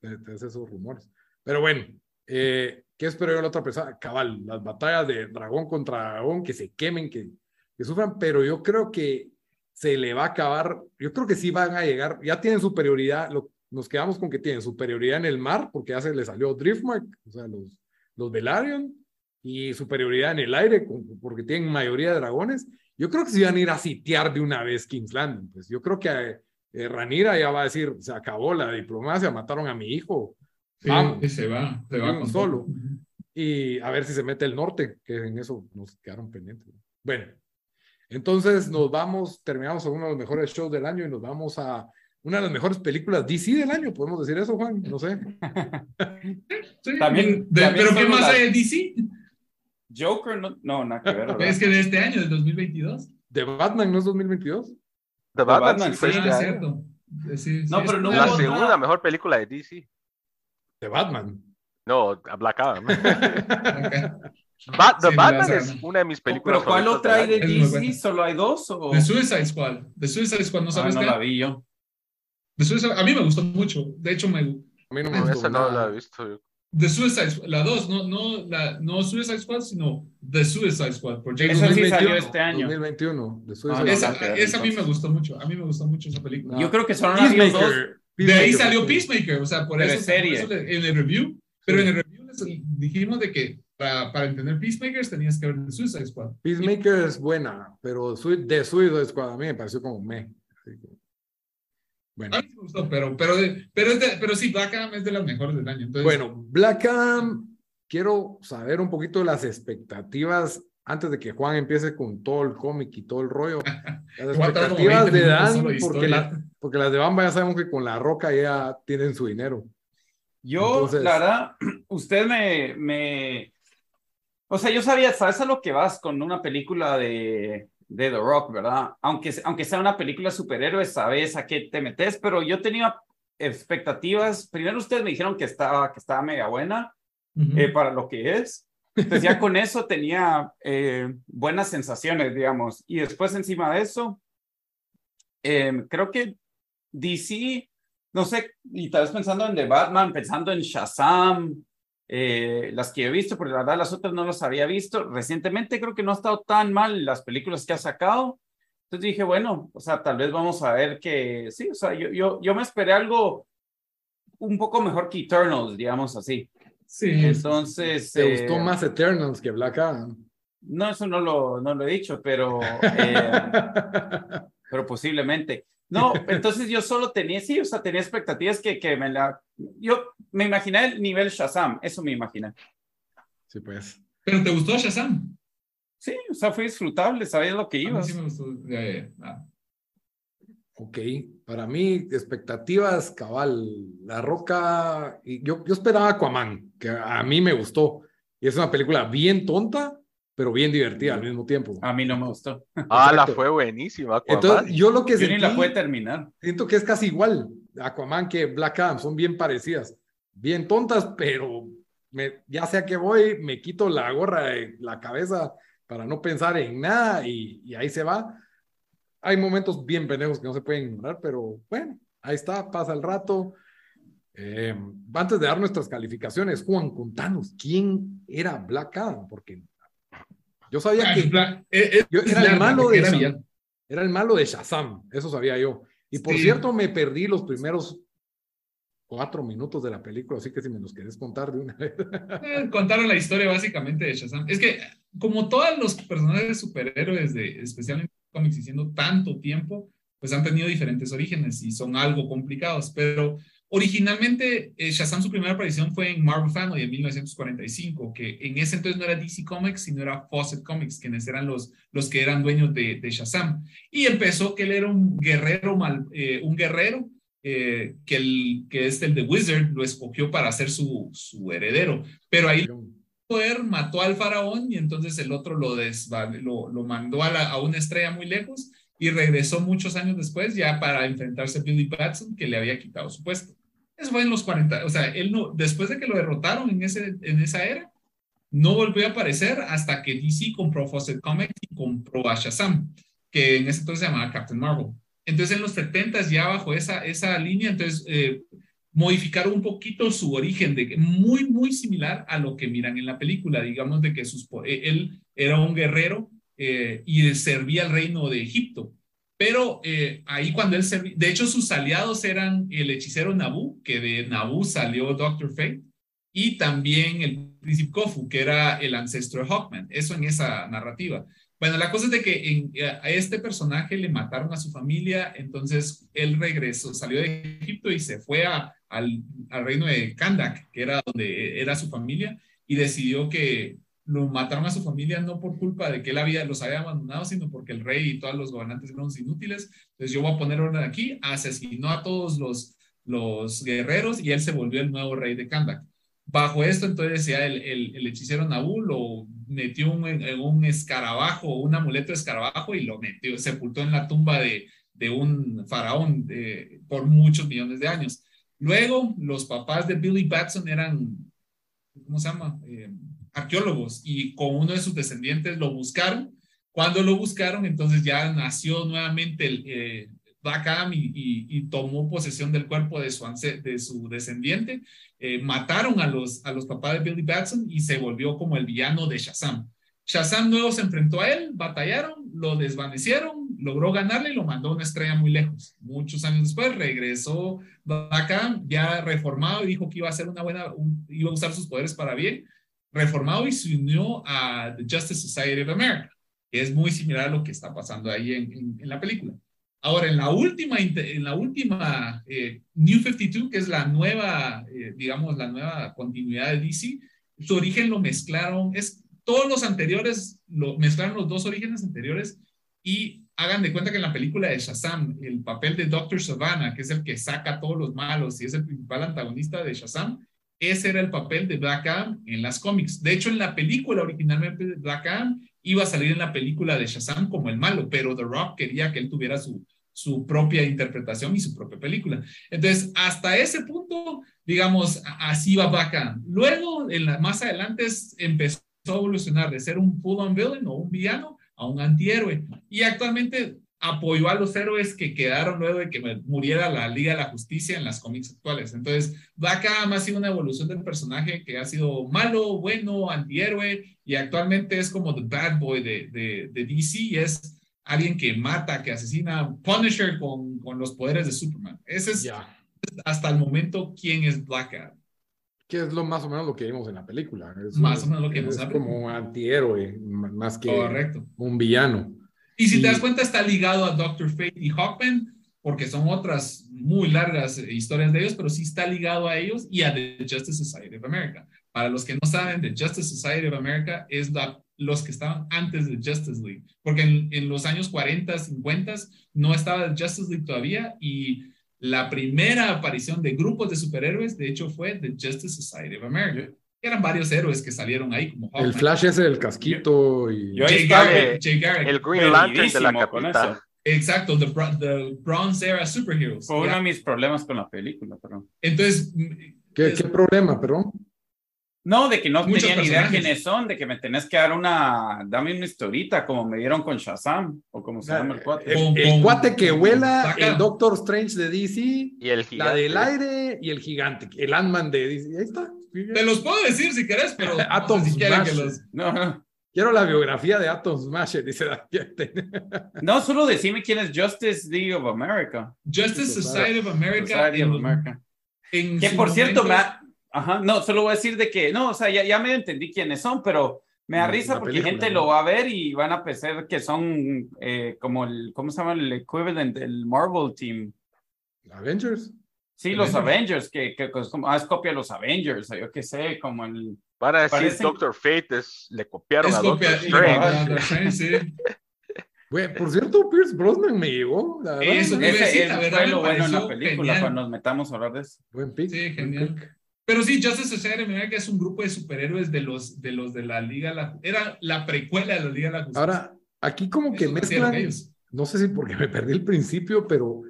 tenés esos rumores. Pero bueno, eh, ¿qué espero yo de la otra persona? Cabal, las batallas de dragón contra dragón, que se quemen, que, que sufran, pero yo creo que se le va a acabar, yo creo que sí van a llegar, ya tienen superioridad, lo, nos quedamos con que tienen superioridad en el mar, porque ya se le salió Driftmark, o sea, los, los Velaryon, y superioridad en el aire, porque tienen mayoría de dragones. Yo creo que se van a ir a sitiar de una vez King's Landing, pues yo creo que eh, Ranira ya va a decir, se acabó la diplomacia, mataron a mi hijo, Sí, Vamos. y se va, se va con solo. todo. Y a ver si se mete el norte, que en eso nos quedaron pendientes. Bueno, entonces nos vamos, terminamos con uno de los mejores shows del año y nos vamos a una de las mejores películas DC del año, podemos decir eso, Juan, no sé. <laughs> Sí, También- de- también pero ¿qué más la- hay de DC? Joker, no, no, nada que ver. <laughs> ¿verdad? Es que de este año, del 2022. De Batman, ¿no es 2022? The Batman, Batman, sí fue sí, este Ah, cierto. Sí, No, sí, pero es no La hubo segunda mejor película de DC. De Batman. No, a Black Adam. <laughs> Acá. Ba- The Sí, Batman es una de mis películas ¿Pero cuál otra hay de DC? ¿Solo hay dos? O... The Suicide Squad. The Suicide Squad, ¿no Ah, sabes no qué? la vi yo. The Suicide- a mí me gustó mucho. De hecho, me, A mí no me No, gustó esa no nada. la he visto. yo. The Suicide Squad, la 2, no, no, la, no Suicide Squad, sino The Suicide Squad. Por James Esa sí Gunn. salió este año. 2021. de Suicide Ah, no, esa, ver, esa a mí me gustó mucho. A mí me gustó mucho esa película. No. Yo creo que solo han habido dos. De ahí salió sí. Peacemaker, o sea, por Pero eso, es serie. por eso le- en el review, pero en el review les dijimos de que para, para entender Peacemakers tenías que ver The Suicide Squad. Peacemaker es buena, pero de Suicide Squad a mí me pareció como me. Así que- Bueno, A mí sí me gustó, pero, pero, pero, es de- pero sí, Black Adam es de las mejores del año. Entonces, bueno, Black Adam, quiero saber un poquito de las expectativas antes de que Juan empiece con todo el cómic y todo el rollo. <laughs> Las expectativas 20 de Dan, porque, historia. la- porque las de Bamba ya sabemos que con la roca ya tienen su dinero. Yo, Entonces- la verdad, <clears throat> usted me, me... O sea, yo sabía, sabes a lo que vas con una película de, de The Rock, ¿verdad? Aunque, aunque sea una película de superhéroes, sabes a qué te metes, pero yo tenía expectativas. Primero ustedes me dijeron que estaba, que estaba mega buena eh, para lo que es. Entonces ya con eso tenía eh, buenas sensaciones, digamos. Y después encima de eso, eh, creo que DC, no sé, y tal vez pensando en The Batman, pensando en Shazam, eh, las que he visto, porque la verdad las otras no las había visto. Recientemente creo que no ha estado tan mal las películas que ha sacado. Entonces dije, bueno, o sea, tal vez vamos a ver que, sí, o sea, yo, yo, yo me esperé algo un poco mejor que Eternals, digamos así. sí, Entonces... ¿Te eh, gustó más Eternals que Black Adam? No, eso no lo, no lo he dicho, pero, eh, <laughs> pero posiblemente. No, entonces yo solo tenía, sí, o sea, tenía expectativas que, que me la... Yo me imaginé el nivel Shazam, eso me imaginé. sí, pues. pero ¿te gustó Shazam? Sí, o sea, fue disfrutable, sabías lo que ibas. sí me gustó. ya, ya, ya. Ah. Ok, para mí, expectativas, cabal, La Roca, y yo, yo esperaba Aquaman, que a mí me gustó, y es una película bien tonta, pero bien divertida al mismo tiempo. A mí no me gustó. Ah, la fue buenísima. Aquaman. Entonces, yo lo que Yo ni la sentí- pude terminar. siento que es casi igual, Aquaman que Black Adam, son bien parecidas, bien tontas, pero me, ya sea que voy, me quito la gorra de la cabeza para no pensar en nada y, y ahí se va. Hay momentos bien pendejos que no se pueden ignorar, pero bueno, ahí está, pasa el rato. Eh, antes de dar nuestras calificaciones, Juan, contanos quién era Black Adam, porque yo sabía Ah, que yo era el malo de Shazam. Era el malo de Shazam, eso sabía yo. Y por Sí. cierto, me perdí los primeros cuatro minutos de la película, así que si me los querés contar de una vez. <laughs> Eh, Contaron la historia básicamente de Shazam. Es que, como todos los personajes superhéroes, de, especialmente cómics, y siendo tanto tiempo, pues han tenido diferentes orígenes y son algo complicados. Pero originalmente, eh, Shazam, su primera aparición fue en Marvel Family en 1945, que en ese entonces no era DC Comics, sino era Fawcett Comics, quienes eran los, los que eran dueños de, de Shazam. Y empezó que él era un guerrero, mal, eh, un guerrero eh, que, el, que es el de Wizard lo escogió para ser su, su heredero. Pero ahí poder mató al faraón y entonces el otro lo, desva- lo, lo mandó a, la- a una estrella muy lejos y regresó muchos años después ya para enfrentarse a Billy Batson que le había quitado su puesto. Eso fue en los 40, o sea, él no, después de que lo derrotaron en, ese, en esa era, no volvió a aparecer hasta que DC compró Fawcett Comics y compró a Shazam, que en ese entonces se llamaba Captain Marvel. Entonces en los 70 ya bajo esa, esa línea, entonces eh, modificaron un poquito su origen, de, muy, muy similar a lo que miran en la película, digamos de que sus, eh, él era un guerrero eh, y servía al reino de Egipto. Pero eh, ahí cuando él servía, de hecho sus aliados eran el hechicero Nabú, que de Nabú salió Doctor Fate, y también el príncipe Kofu, que era el ancestro de Hawkman, eso en esa narrativa. Bueno, la cosa es de que en- a este personaje le mataron a su familia, entonces él regresó, salió de Egipto y se fue a- al, al reino de Kandak, que era donde era su familia, y decidió que lo mataron a su familia no por culpa de que él había, los había abandonado, sino porque el rey y todos los gobernantes eran inútiles. Entonces yo voy a poner orden aquí, asesinó a todos los, los guerreros y él se volvió el nuevo rey de Kandak. Bajo esto, entonces ya el, el, hechicero Nabú lo metió un- en, un escarabajo, un amuleto de escarabajo y lo metió, sepultó en la tumba de, de un faraón por muchos millones de años. Luego, los papás de Billy Batson eran, ¿cómo se llama? Eh, arqueólogos y con uno de sus descendientes lo buscaron. Cuando lo buscaron, entonces ya nació nuevamente el eh, Black Adam y, tomó posesión del cuerpo de su, de su descendiente. Eh, mataron a los, a los papás de Billy Batson y se volvió como el villano de Shazam. Shazam luego se enfrentó a él, batallaron, lo desvanecieron, logró ganarle y lo mandó a una estrella muy lejos. Muchos años después regresó acá, ya reformado, y dijo que iba a hacer una buena, iba a usar sus poderes para bien, reformado y se unió a The Justice Society of America, que es muy similar a lo que está pasando ahí en, en, la película. Ahora, en la última, en la última eh, New 52, que es la nueva, eh, digamos, la nueva continuidad de DC, su origen lo mezclaron, es todos los anteriores, lo, mezclaron los dos orígenes anteriores y hagan de cuenta que en la película de Shazam, el papel de Dr. Savannah, que es el que saca a todos los malos y es el principal antagonista de Shazam, ese era el papel de Black Adam en las cómics. De hecho, en la película originalmente Black Adam iba a salir en la película de Shazam como el malo, pero The Rock quería que él tuviera su, su propia interpretación y su propia película. Entonces, hasta ese punto, digamos, así va Black Adam. Luego, en la, más adelante, empezó a evolucionar de ser un full-on villain o un villano a un antihéroe. Y actualmente apoyó a los héroes que quedaron luego de que muriera la Liga de la Justicia en las cómics actuales. Entonces, Black Adam ha sido una evolución del personaje que ha sido malo, bueno, antihéroe, y actualmente es como the bad boy de, de, de DC, y es alguien que mata, que asesina, Punisher con, con los poderes de Superman. Ese es hasta el momento quién es Black Adam. Que es lo más o menos lo que vimos en la película. Es más o menos lo que vimos. Es como antihéroe, más que Correcto. un villano. Y si te das cuenta, está ligado a Doctor Fate y Hawkman, porque son otras muy largas historias de ellos, pero sí está ligado a ellos y a The Justice Society of America. Para los que no saben, The Justice Society of America es la, los que estaban antes de Justice League, porque en, en los años 40, 50 no estaba The Justice League todavía y la primera aparición de grupos de superhéroes, de hecho, fue The Justice Society of America eran varios héroes que salieron ahí como El Flash es el casquito y Jay Garrett, el Green Lantern de la capital. Exacto, the, the, Bronze Era Superheroes. Fue uno de mis problemas con la película, pero. Entonces. ¿Qué, ¿qué problema, perdón? No, de que no tenía ni idea quiénes son, de que me tenés que dar una, dame una historita, como me dieron con Shazam, o como se llama el cuate. El, cuate que vuela, el Doctor Strange de DC, y el gigante. la del aire y el gigante, el Ant-Man de DC. Ahí está. Te los puedo decir si querés, pero Atom no sé si Smash. los... No, no. Quiero la biografía de Atom Smash, dice <laughs> No, solo decime quién es Justice League of America. Justice Society of America. Society of America. En Que por cierto, me ha- Ajá, no, solo voy a decir de que, no, o sea, ya, ya me entendí quiénes son, pero me da La- risa la porque película, gente ¿no? lo va a ver y van a pensar que son eh, como el, ¿cómo se llama? El equivalent del Marvel Team. Avengers. Sí, los Avengers, que, que, es como, ah, es copia de los Avengers, yo qué sé, como el... Van a decir Parecen- Doctor Fate es, le copiaron Es a copia- Doctor Strange. Strange, sí. <laughs> Güey, por cierto, Pierce Brosnan me llegó. La verdad, Eso, Ese, decir, ese la verdad fue lo bueno en la película, genial. cuando nos metamos a hablar de eso. Buen pick. Sí, genial. pick. Pero sí, Justice Society of America es un grupo de superhéroes de los de, los de la Liga. La, era la precuela de la Liga de la Justicia. Ahora, aquí como que Eso mezclan, no sé si porque me perdí el principio, pero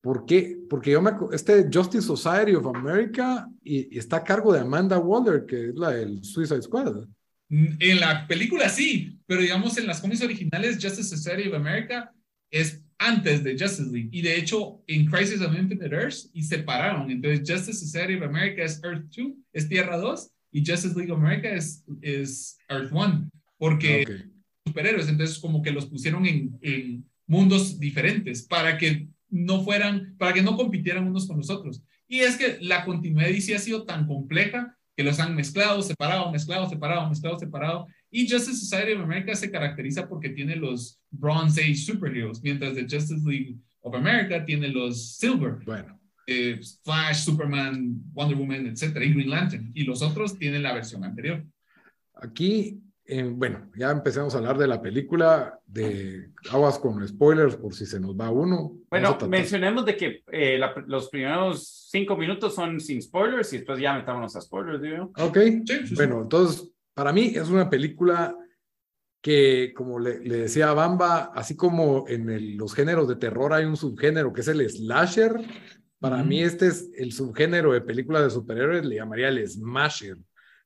¿por qué? Porque yo me este Justice Society of America y, y está a cargo de Amanda Waller, que es la del Suicide Squad. En la película sí, pero digamos en las cómics originales, Justice Society of America es antes de Justice League. Y de hecho, en Crisis of Infinite Earths, y separaron. Entonces, Justice Society of America es Earth 2, es Tierra 2, y Justice League of America es, es Earth 1, porque Ok. superhéroes, entonces como que los pusieron en, en mundos diferentes para que no fueran, para que no compitieran unos con los otros. Y es que la continuidad de DC ha sido tan compleja que los han mezclado, separado, mezclado, separado, mezclado, separado. Y Justice Society of America se caracteriza porque tiene los Bronze Age superheroes, mientras the Justice League of America tiene los Silver, Bueno, eh, Flash, Superman, Wonder Woman, etcétera, y Green Lantern. Y los otros tienen la versión anterior. aquí, eh, bueno, ya empezamos a hablar de la película, de aguas con spoilers por si se nos va uno. Bueno, mencionemos de que eh, la- los primeros cinco minutos son sin spoilers y después ya metámonos a spoilers, digo. Ok, Sí, sí, sí. bueno, entonces, para mí es una película que, como le, le decía a Bamba, así como en el- los géneros de terror hay un subgénero que es el slasher, para mí este es el subgénero de películas de superhéroes, le llamaría el smasher,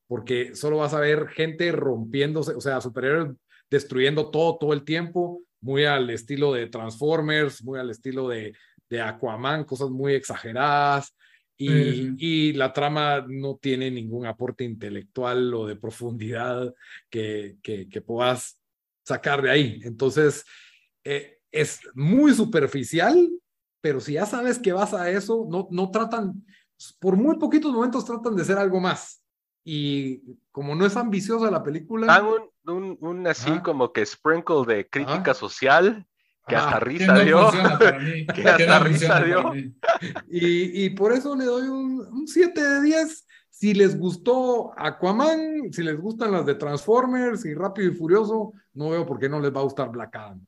porque solo vas a ver gente rompiéndose, o sea, superhéroes destruyendo todo, todo el tiempo, muy al estilo de Transformers, muy al estilo de, de Aquaman, cosas muy exageradas. Y, Sí. y la trama no tiene ningún aporte intelectual o de profundidad que, que, que puedas sacar de ahí. Entonces, eh, es muy superficial, pero si ya sabes que vas a eso, no, no tratan, por muy poquitos momentos tratan de ser algo más. Y como no es ambiciosa la película. Dan un, un, un así como que sprinkle de crítica social que hasta Que risa no dio. funciona para mí. <laughs> Que hasta no risa dio. para mí. Y, y por eso le doy un, un 7 de 10. Si les gustó Aquaman, si les gustan las de Transformers y Rápido y Furioso, no veo por qué no les va a gustar Black Adam.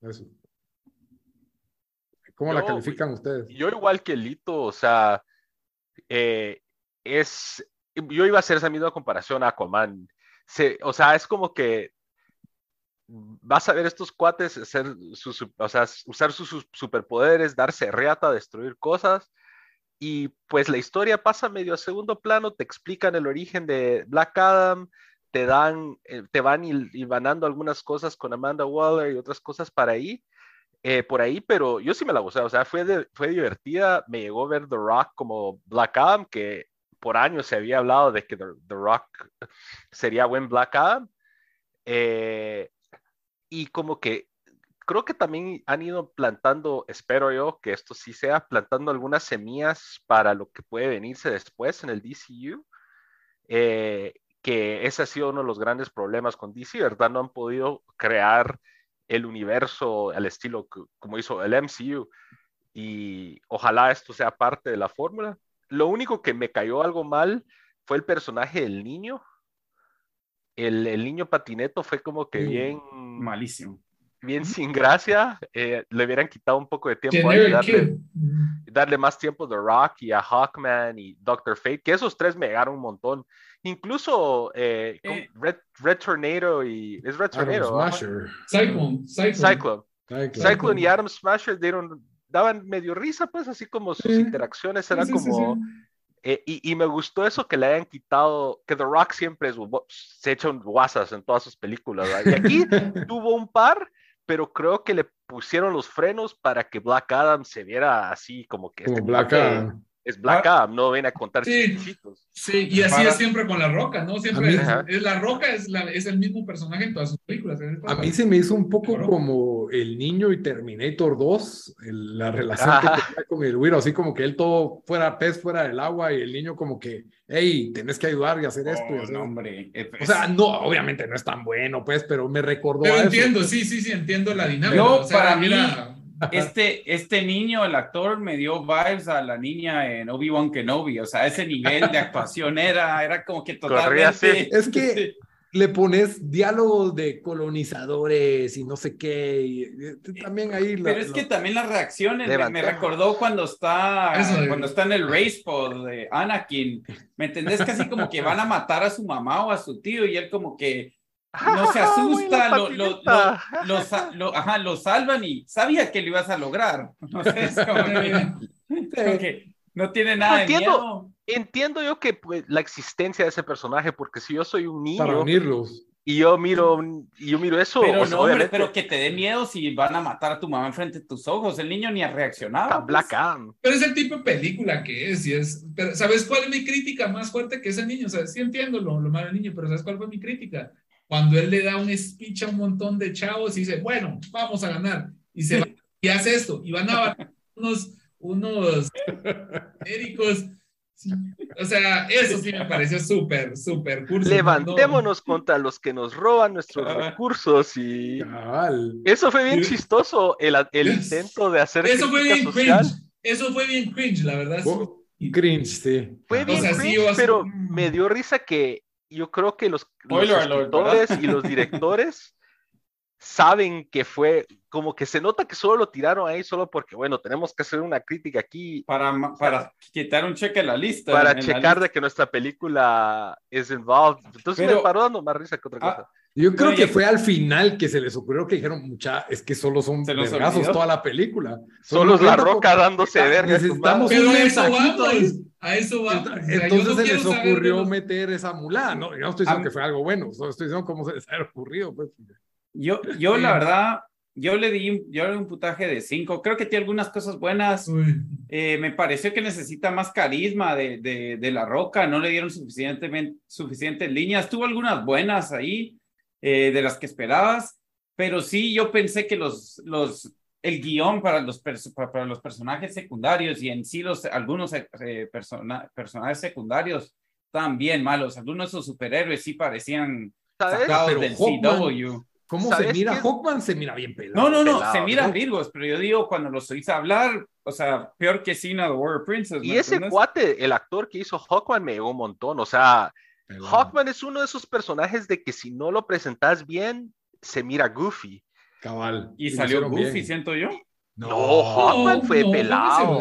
Eso. ¿Cómo la califican ustedes? Yo igual que Lito, o sea, eh, es, yo iba a hacer esa misma comparación a Aquaman. Se, o sea, es como que vas a ver estos cuates hacer o sea, usar sus, superpoderes, darse reata, destruir cosas. Y pues la historia pasa medio a segundo plano, te explican el origen de Black Adam, te dan, eh, te van il- hilvanando algunas cosas con Amanda Waller y otras cosas para ahí, eh, por ahí, pero yo sí me la gocé, o sea, fue, de- fue divertida, me llegó a ver The Rock como Black Adam, que por años se había hablado de que The, Rock sería buen Black Adam, eh, y como que creo que también han ido plantando, espero yo que esto sí sea, plantando algunas semillas para lo que puede venirse después en el DCU, eh, que ese ha sido uno de los grandes problemas con DC, ¿verdad? No han podido crear el universo al estilo como hizo el MCU y ojalá esto sea parte de la fórmula. Lo único que me cayó algo mal fue el personaje del niño. El, el niño patineto fue como que Mm. bien, Malísimo. bien sin gracia. eh, le hubieran quitado un poco de tiempo ahí, darle, darle más tiempo a The Rock y a Hawkman y Doctor Fate, que esos tres me llegaron un montón. Incluso eh. Eh. Red, Red Tornado y es Red Adam Tornado. Cyclone. Cyclone. Cyclone. Cyclone. Cyclone y Adam Smasher dieron, daban medio risa, pues así como sus Sí. interacciones eran sí, sí, como... sí. eh, y, y me gustó eso que le hayan quitado, que The Rock siempre es, se echa un guasas en todas sus películas, ¿verdad? Y aquí <laughs> tuvo un par, pero creo que le pusieron los frenos para que Black Adam se viera así como que Como este Black Adam. Es Black Adam, no ven a contar Sí. chichitos. Sí, y así Para- es siempre con La Roca, ¿no? Siempre es, La Roca, es, la, es el mismo personaje en todas sus películas. A mí se me hizo un poco como el niño y Terminator 2, el- la relación que tenía con el güiro, así como que él todo fuera pez fuera del agua y el niño como que, hey, tenés que ayudar y hacer esto. y Oh, hacer- no, hombre. Eh, O sea, no, obviamente no es tan bueno, pues, pero me recordó Pero a eso. entiendo, sí, sí, sí, entiendo la dinámica. Yo, o sea, para mí, era- este, este niño, el actor, me dio vibes a la niña en Obi-Wan Kenobi. O sea, ese nivel de actuación era, era como que totalmente. así. Es que- <laughs> le pones diálogos de colonizadores y no sé qué, y, y también ahí... la- Pero es la- que también las reacciones me, me recordó cuando está Eso cuando está en el race pod de Anakin. ¿Me entendés? Casi como que van a matar a su mamá o a su tío y él como que no se asusta, lo, lo, lo, ajá, lo salvan y sabía que lo ibas a lograr. <laughs> No sé, es como que, como que no tiene nada de entiendo. miedo. Entiendo yo que pues, la existencia de ese personaje, porque si yo soy un para niño unirlos. y yo miro, yo miro eso, Pero o sea, no, hombre, pero que te dé miedo si van a matar a tu mamá enfrente de tus ojos. El niño ni ha reaccionado. está pues. Black Adam. Pero es el tipo de película que es, y es. Pero, ¿sabes cuál es mi crítica más fuerte que ese niño? O sea, sí entiendo lo, lo malo del niño, pero ¿sabes cuál fue mi crítica? Cuando él le da un speech a un montón de chavos y dice, bueno, vamos a ganar. Y se va, y hace esto, y van a bajar unos, unos éricos. Sí. O sea, eso sí me pareció súper, súper cursi. ¿no? Levantémonos contra los que nos roban nuestros Ah. recursos y Cabal. eso fue bien chistoso, el, el intento de hacer Eso fue bien social. cringe. Eso fue bien cringe, la verdad. sí. Oh, Cringe, sí. Fue bien O sea, cringe, pero mm. me dio risa que yo creo que los, los Spoiler y los directores <laughs> saben que fue, como que se nota que solo lo tiraron ahí solo porque, bueno, tenemos que hacer una crítica aquí Para, para quitar un cheque en la lista. para checar lista. de que nuestra película es involved. Entonces Pero- me paró dando más risa que otra cosa. Yo creo Bueno, que ya- fue al final que se les ocurrió que dijeron, mucha, es que solo son vergazos toda la película. Solo es la 90 roca dándose Ah, verga. necesitamos un a eso mensajito. A eso vamos. O sea, yo Entonces no se les ocurrió los- meter esa mulada, ¿no? Yo no estoy diciendo Ah. que fue algo bueno, solo estoy diciendo cómo se les ha ocurrido, pues. Yo, yo la verdad, yo le di, yo le di un putaje de 5. Creo que tiene algunas cosas buenas. Eh, me pareció que necesita más carisma de, de, de la roca. No le dieron suficientemente, suficientes líneas. Tuvo algunas buenas ahí, eh, de las que esperabas. pero sí yo pensé que los, los, el guion para los, para los personajes secundarios y en sí los, algunos eh, personajes secundarios bien malos. Algunos de esos superhéroes sí parecían sacados del CW. ¿Cómo se mira Hawkman? Se mira bien pelado. No, no, no, se mira virgos, pero yo digo, cuando los oís hablar, o sea, peor que Cena the Warrior Princess. Y ese cuate, el actor que hizo Hawkman, me llegó un montón. O sea, Hawkman es uno de esos personajes de que si no lo presentas bien, se mira goofy. Cabal. Y, salió goofy, siento yo. No, Hawkman fue, pelado.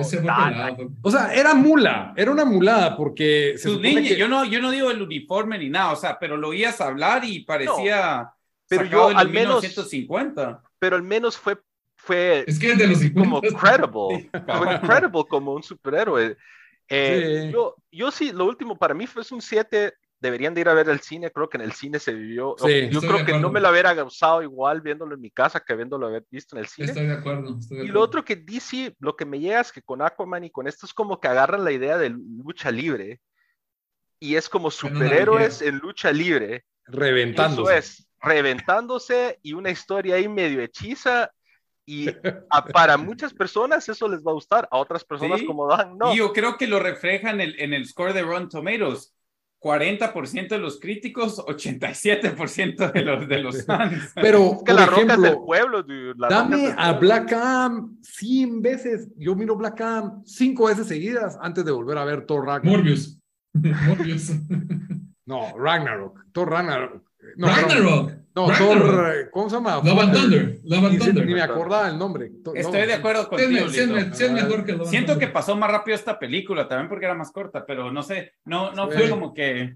O sea, era mula, era una mulada porque se que... yo no, yo no digo el uniforme ni nada, o sea, pero lo oías hablar y parecía pero yo al menos 150. Pero al menos fue fue es que de los como credible, fue credible como un superhéroe. Eh, yo, yo sí, lo último para mí fue un 7. Deberían de ir a ver el cine. Creo que en el cine se vivió. yo creo que no me lo hubiera gustado igual viéndolo en mi casa que viéndolo haber visto en el cine. Estoy de acuerdo. y lo otro que DC, lo que me llega es que con Aquaman y con esto es como que agarran la idea de lucha libre y es como superhéroes en lucha libre. Reventando. Eso es reventándose y una historia ahí medio hechiza. Y para muchas personas eso les va a gustar, a otras personas como Dan, no. Y yo creo que lo refleja en el, en el score de Rotten Tomatoes. 40% de los críticos, 87% de los, de los <laughs> fans. Pero, que la ejemplo, del pueblo, dame a Black Adam 100 veces. Yo miro Black Adam 5 veces seguidas antes de volver a ver Thor Ragnarok. Morbius. <laughs> Morbius. no, Ragnarok. Thor Ragnarok. No, Ragnarok. No, Thor, eh, ¿cómo se llama? Love and Thunder. Love and Thunder. Ni me acordaba el nombre. Estoy de acuerdo contigo. Siento que pasó más rápido esta película, también porque era más corta, pero no sé, no, no fue como que...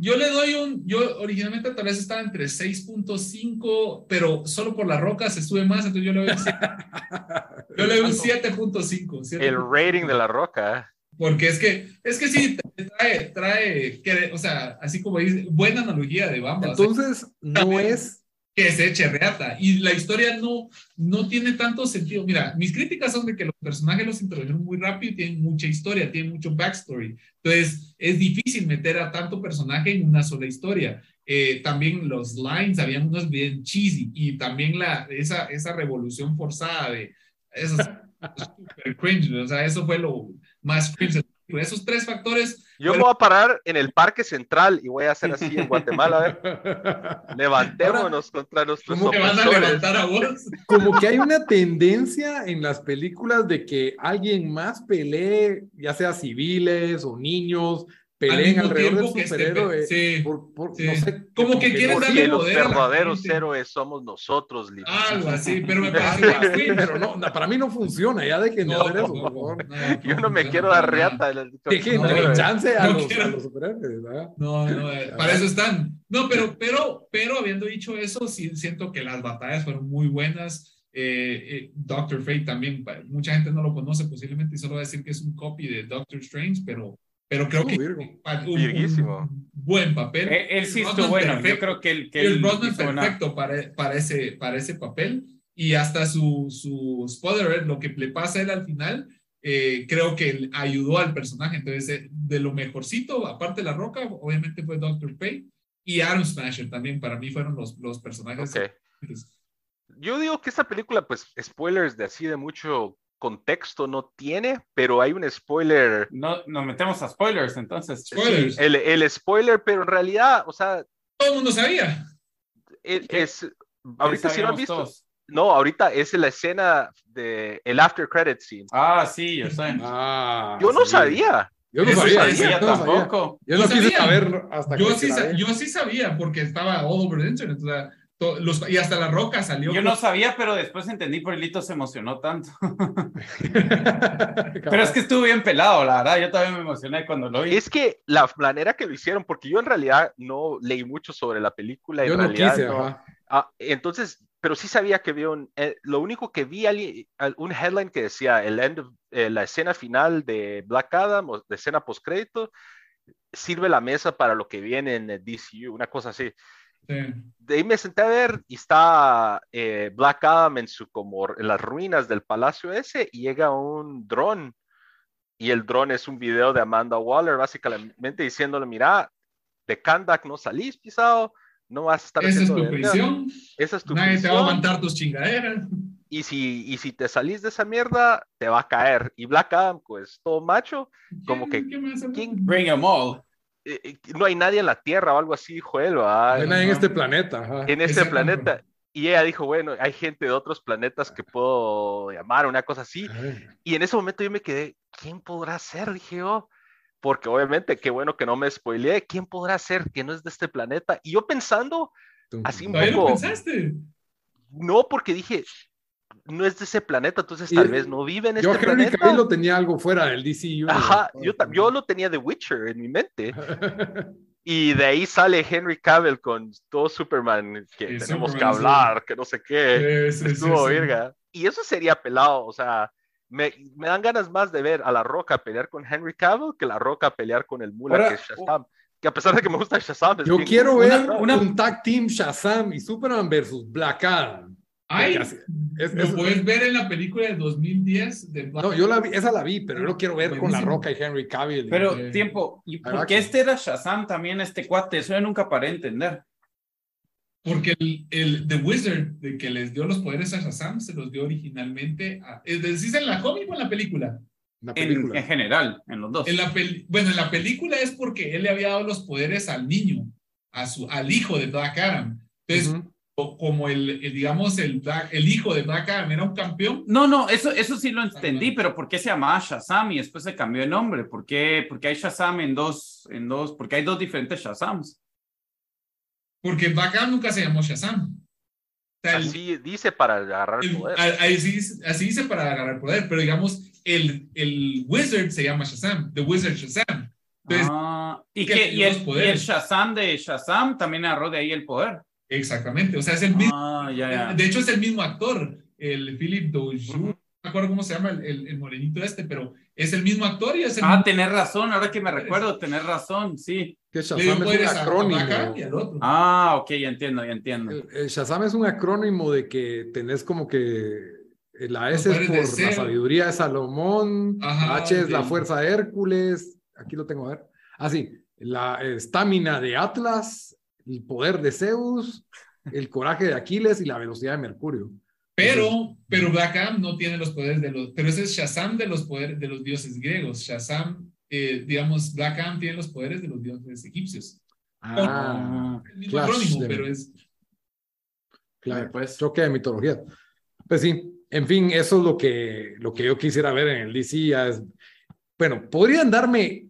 Yo le doy un, yo originalmente tal vez estaba entre 6.5, pero solo por las rocas se sube más, entonces yo le doy <laughs> yo le doy un 7.5. El rating de la roca. Porque es que, es que sí, trae, trae, o sea, así como dice, buena analogía de Bamba. Entonces, no es... Que se eche reata. Y la historia no, no tiene tanto sentido. Mira, mis críticas son de que los personajes los introdujeron muy rápido y tienen mucha historia, tienen mucho backstory. Entonces, es difícil meter a tanto personaje en una sola historia. Eh, también los lines, habían unos bien cheesy y también la, esa, esa revolución forzada de... Eso es super <laughs> cringe, o sea, eso fue lo más cringe esos tres factores. Yo me voy a parar en el Parque Central y voy a hacer así en Guatemala. <laughs> Levantémonos contra nuestros ¿Cómo que van a levantar a vos? Como que hay una tendencia en las películas de que alguien más pelee, ya sea civiles o niños, peleen alrededor del superhéroe. Sí, por, sí. No sé, como, que, quieren darle Los verdaderos héroes somos nosotros, Algo así, <laughs> pero me parece Pero no, para mí no funciona, ya dejen de hacer eso, por favor. <laughs> Yo no me quiero dar reata. Dejen de chance a, los, a los superhéroes, No, no, eh, para eso están. No, pero, pero, pero habiendo dicho eso, sí siento que las batallas fueron muy buenas. Eh, eh, Doctor Fate también, mucha gente no lo conoce posiblemente y solo va a decir que es un copy de Doctor Strange, pero pero creo que un, buen papel. Él, sí estuvo bueno. Yo creo que el, que el perfecto para, para, ese, para ese papel. Y hasta su, su spoiler, lo que le pasa a él al final, eh, creo que ayudó al personaje. Entonces, eh, de lo mejorcito, aparte de La Roca, obviamente fue Doctor Pay y Aaron Smasher también. Para mí fueron los, los personajes. Yo digo que esta película, pues, spoilers de así de mucho contexto no tiene, pero hay un spoiler. No, nos metemos a spoilers entonces. el, el, spoiler, pero en realidad, o sea. Todo el mundo sabía. Es, ahorita sí lo han visto. No, ahorita es la escena de el after credit scene. Ah, sí, yo sé. <laughs> Ah, yo no sabía. Yo no sabía, tampoco. Yo no quise saber hasta yo sí, yo sí sabía porque estaba all over the internet. O sea, y hasta la roca salió. Yo no sabía, pero después entendí por el hito se emocionó tanto. <laughs> pero es que estuvo bien pelado, la verdad. Yo también me emocioné cuando lo vi. Es que la manera que lo hicieron, porque yo en realidad no leí mucho sobre la película. Yo no quise, ah, entonces, pero sí sabía que vio un, eh, lo único que vi un headline que decía el end eh, la escena final de Black Adam o de escena post crédito sirve la mesa para lo que viene en el DCU, una cosa así. De ahí me senté a ver y está eh, Black Adam en, su, como, en las ruinas del palacio ese y llega un dron y el dron es un video de Amanda Waller básicamente diciéndole, mira, de Kandak no salís pisado, no vas a estar Esa es tu prisión. Esa es tu Nadie te va a prisión. aguantar tus chingaderas. Y si, y si te salís de esa mierda, te va a caer. Y Black Adam, pues, todo macho, Como ¿Quién- que- ¿quién- Bring them all. Eh, eh, no hay nadie en la Tierra o algo así, dijo él, ¿va? No hay nadie en este planeta. ajá. en este Exacto. planeta. <laughs> Y ella dijo, bueno, hay gente de otros planetas que puedo llamar, una cosa así. Ay, Y en ese momento yo me quedé, ¿quién podrá ser? Dije yo, porque obviamente qué bueno que no me spoileé, ¿quién podrá ser que no es de este planeta? Y yo pensando, Así un ¿Todavía lo poco- pensaste? no, porque dije, no es de ese planeta, entonces Y tal el- vez no vive en Yo este Henry planeta. Cavill lo tenía algo fuera del DC Universe. Ajá, yo, yo lo tenía de Witcher en mi mente. <laughs> Y de ahí sale Henry Cavill con todo Superman, que Y tenemos que sí. hablar, que no sé qué. Sí, sí, Estuvo sí. verga. Y eso sería pelado, o sea, me, me dan ganas más de ver a La Roca pelear con Henry Cavill que La Roca pelear con el Mula, Ahora, que es Shazam. Que a pesar de que me gusta Shazam, es Yo quiero Una- ver una- <laughs> un tag team Shazam y Superman versus Black Adam. Ay, Casi. Es- lo es- puedes ver en la película del 2010 de Black No, yo la vi, esa la vi, pero yo lo quiero ver con La. Roca y Henry Cavill. Pero Eh, tiempo, ¿y ¿verdad por qué este era Shazam también, este cuate? Eso yo nunca paré de entender. Porque el, el The Wizard de que les dio los poderes a Shazam se los dio originalmente a. ¿Es decís en la cómic o en la película? En, película. en general, en los dos. En la peli- bueno, en la película es porque él le había dado los poderes al niño, a su, al hijo de Black Adam. Entonces. O- como el, el, digamos, el, Black- el hijo de Black Adam era un campeón, No, no, eso, eso sí lo entendí, pero ¿por qué se llamaba Shazam y después se cambió de nombre? ¿Por qué? Porque hay Shazam en dos, en dos, porque hay dos diferentes Shazams. porque Black Adam nunca se llamó Shazam. O sea, el- Así dice para agarrar el el- poder. a- así, dice- así dice para agarrar poder, pero digamos, el, el Wizard se llama Shazam, The Wizard Shazam. Entonces, Ah, y, que y, el, y el. Shazam de Shazam también agarró de ahí el poder. Exactamente, o sea, es el mismo. Ah, ya, ya. De hecho, es el mismo actor, el Philip Doju. No me acuerdo cómo se llama el, el, el morenito este, pero es el mismo actor y es el Ah, mismo. tenés razón, ahora que me recuerdo, tenés razón, sí. Que Shazam es un acrónimo. Ah, ok, ya entiendo, ya entiendo. El, el Shazam es un acrónimo de que tenés como que la S es por de la sabiduría de Salomón, Ajá, la H es la fuerza de Hércules, aquí lo tengo a ver. Ah, sí, la estamina de Atlas, el poder de Zeus, el coraje de Aquiles y la velocidad de Mercurio. Pero, pero Black Adam no tiene los poderes de los. Pero ese es Shazam de los poderes de los dioses griegos. Shazam, eh, digamos, Black Adam tiene los poderes de los dioses egipcios. Ah, El mismo Clash acrónimo, de- pero es. claro, Pues. choque de mitología. Pues sí, en fin, eso es lo que, lo que yo quisiera ver en el DC. ya es- bueno, podrían darme,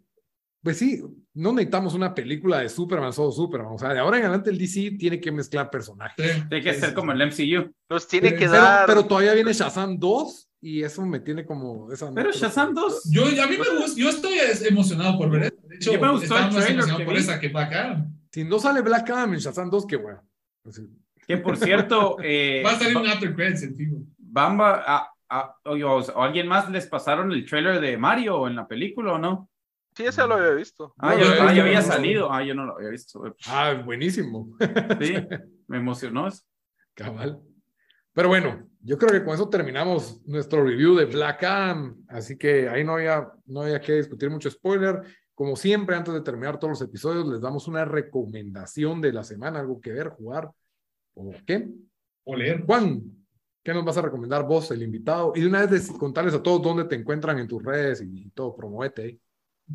pues sí, no necesitamos una película de Superman, solo Superman. O sea, de ahora en adelante el DC tiene que mezclar personajes. Tiene que ser como el MCU. Nos tiene Pero- que Pero, dar. pero todavía viene Shazam 2 y eso me tiene como... Esa Pero Shazam 2. Yo, a mí me gusta, yo estoy emocionado por ver eso. De hecho, Yo me gustó el trailer que por vi. esa que Black Adam. Si no sale Black Adam en Shazam 2, qué bueno. Así, Que por cierto, <laughs> eh, Va a salir un after credits en fijo. Bamba, a, a- oye, o, o alguien más les pasaron el trailer de Mario en la película o no? Sí, ese lo había visto. Ah, No, ya, ah, ya había salido. Ah, yo no lo había visto. Ah, buenísimo. Sí, <laughs> me emocionó. eso. Cabal. Pero bueno, yo creo que con eso terminamos nuestro review de Black Adam. Así que ahí no había, no había que discutir mucho spoiler. Como siempre, antes de terminar todos los episodios, les damos una recomendación de la semana, algo que ver, jugar o qué. O leer. Juan, ¿qué nos vas a recomendar vos, el invitado? Y de una vez de- contarles a todos dónde te encuentran en tus redes y, todo, promuete ahí.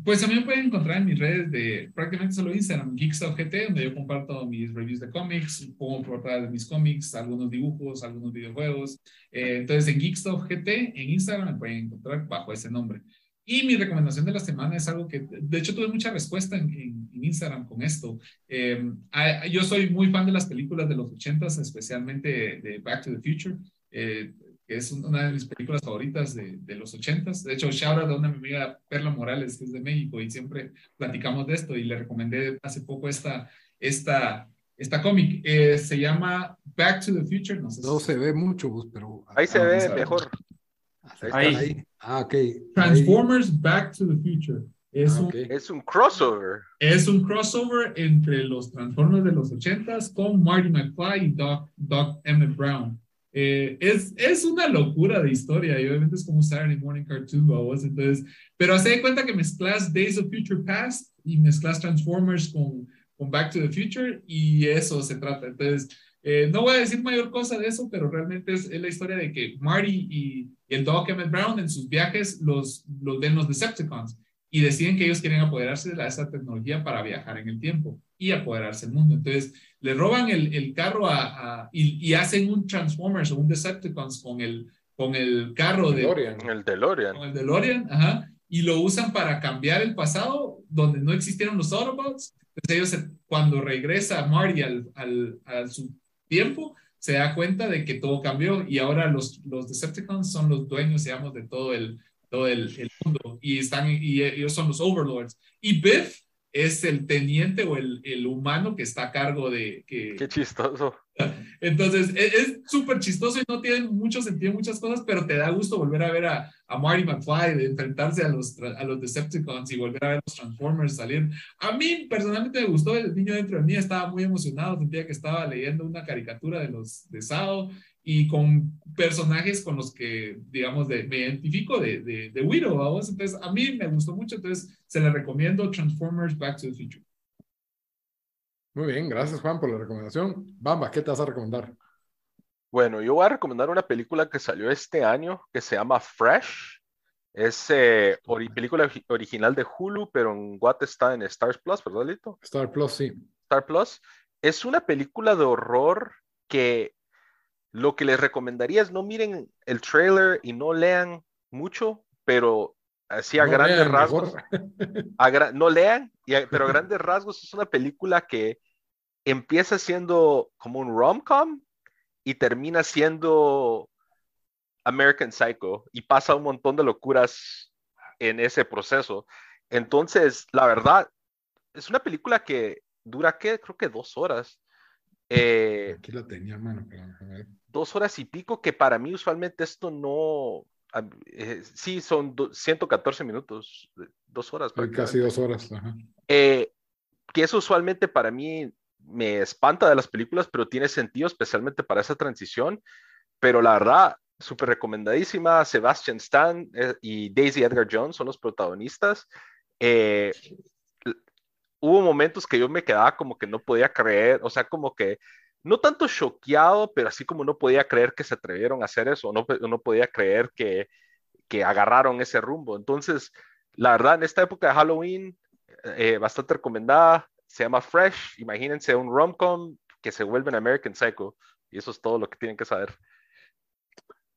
Pues también pueden encontrar en mis redes de prácticamente solo Instagram, GeekStuffGT, donde yo comparto mis reviews de cómics, pongo portadas de mis cómics, algunos dibujos, algunos videojuegos. Eh, entonces en GeekStuffGT en Instagram me pueden encontrar bajo ese nombre. Y mi recomendación de la semana es algo que, de hecho, tuve mucha respuesta en, en- Instagram con esto. Eh, yo soy muy fan de las películas de los ochentas, especialmente de Back to the Future. Eh, que es una de mis películas favoritas de, de los ochentas. De hecho, shout out a una amiga, Perla Morales, que es de México, y siempre platicamos de esto, y le recomendé hace poco esta, esta, esta cómic. Eh, se llama Back to the Future. No sé si- No se ve mucho, Gus, pero... Ahí se ve mejor. Ahí. Ahí. ahí. Ah, ok. Transformers Back to the Future. Es, Ah, un. Es un crossover. es un crossover entre los Transformers de los ochentas con Marty McFly y Doc, Doc Emmett Brown. Eh, es, es una locura de historia y obviamente es como Saturday Morning Cartoon, vos, entonces, pero hace de cuenta que mezclas Days of Future Past y mezclas Transformers con, con Back to the Future y eso se trata. Entonces, eh, no voy a decir mayor cosa de eso, pero realmente es, es la historia de que Marty y, el Doc Emmett Brown en sus viajes los, los ven los Decepticons y deciden que ellos quieren apoderarse de esa tecnología para viajar en el tiempo y apoderarse del mundo. Entonces, le roban el, el carro a, y, y, hacen un Transformers o un Decepticons con el, con el carro de... El DeLorean. Con el DeLorean, ajá y lo usan para cambiar el pasado donde no existieron los Autobots. Entonces ellos, cuando regresa Marty al, al, a su tiempo, se da cuenta de que todo cambió y ahora los, los Decepticons son los dueños, digamos, de todo el, todo el, el mundo y, están, y ellos son los Overlords. Y Biff es el teniente o el, el humano que está a cargo de... Que, Qué chistoso. Entonces, e, es súper chistoso y no tiene mucho sentido muchas cosas, pero te da gusto volver a ver a, a Marty McFly, de enfrentarse a los, a los Decepticons y volver a ver los Transformers salir. A mí personalmente me gustó, el niño dentro de mí estaba muy emocionado, sentía que estaba leyendo una caricatura de los de Sao y con personajes con los que, digamos, de, me identifico de, de, de Widow, ¿vamos? Entonces, a mí me gustó mucho, entonces se le recomiendo Transformers Back to the Future. Muy bien, gracias Juan por la recomendación. Bamba, ¿qué te vas a recomendar? Bueno, yo voy a recomendar una película que salió este año que se llama Fresh. Es eh, película original de Hulu, pero en Guate está en Stars Plus, ¿verdad, Lito? Star Plus, sí. Star Plus. Es una película de horror que lo que les recomendaría es no miren el trailer y no lean mucho, pero así a grandes rasgos. no lean, pero a grandes <laughs> rasgos es una película que empieza siendo como un rom-com y termina siendo American Psycho y pasa un montón de locuras en ese proceso. Entonces, la verdad, es una película que dura, ¿qué? Creo que dos horas. Eh, Aquí la tenía, mano. Dos horas y pico, que para mí usualmente esto no... Eh, sí, son 114 minutos, dos horas. Casi dos horas. Eh, que eso usualmente para mí me espanta de las películas, pero tiene sentido especialmente para esa transición. Pero la verdad, súper recomendadísima. Sebastian Stan y Daisy Edgar Jones son los protagonistas. Eh, hubo momentos que yo me quedaba como que no podía creer, o sea, como que no tanto choqueado, pero así como no podía creer que se atrevieron a hacer eso, no, no podía creer que, que agarraron ese rumbo. Entonces, la verdad, en esta época de Halloween, eh, bastante recomendada, se llama Fresh, imagínense un rom-com que se vuelve en American Psycho, y eso es todo lo que tienen que saber.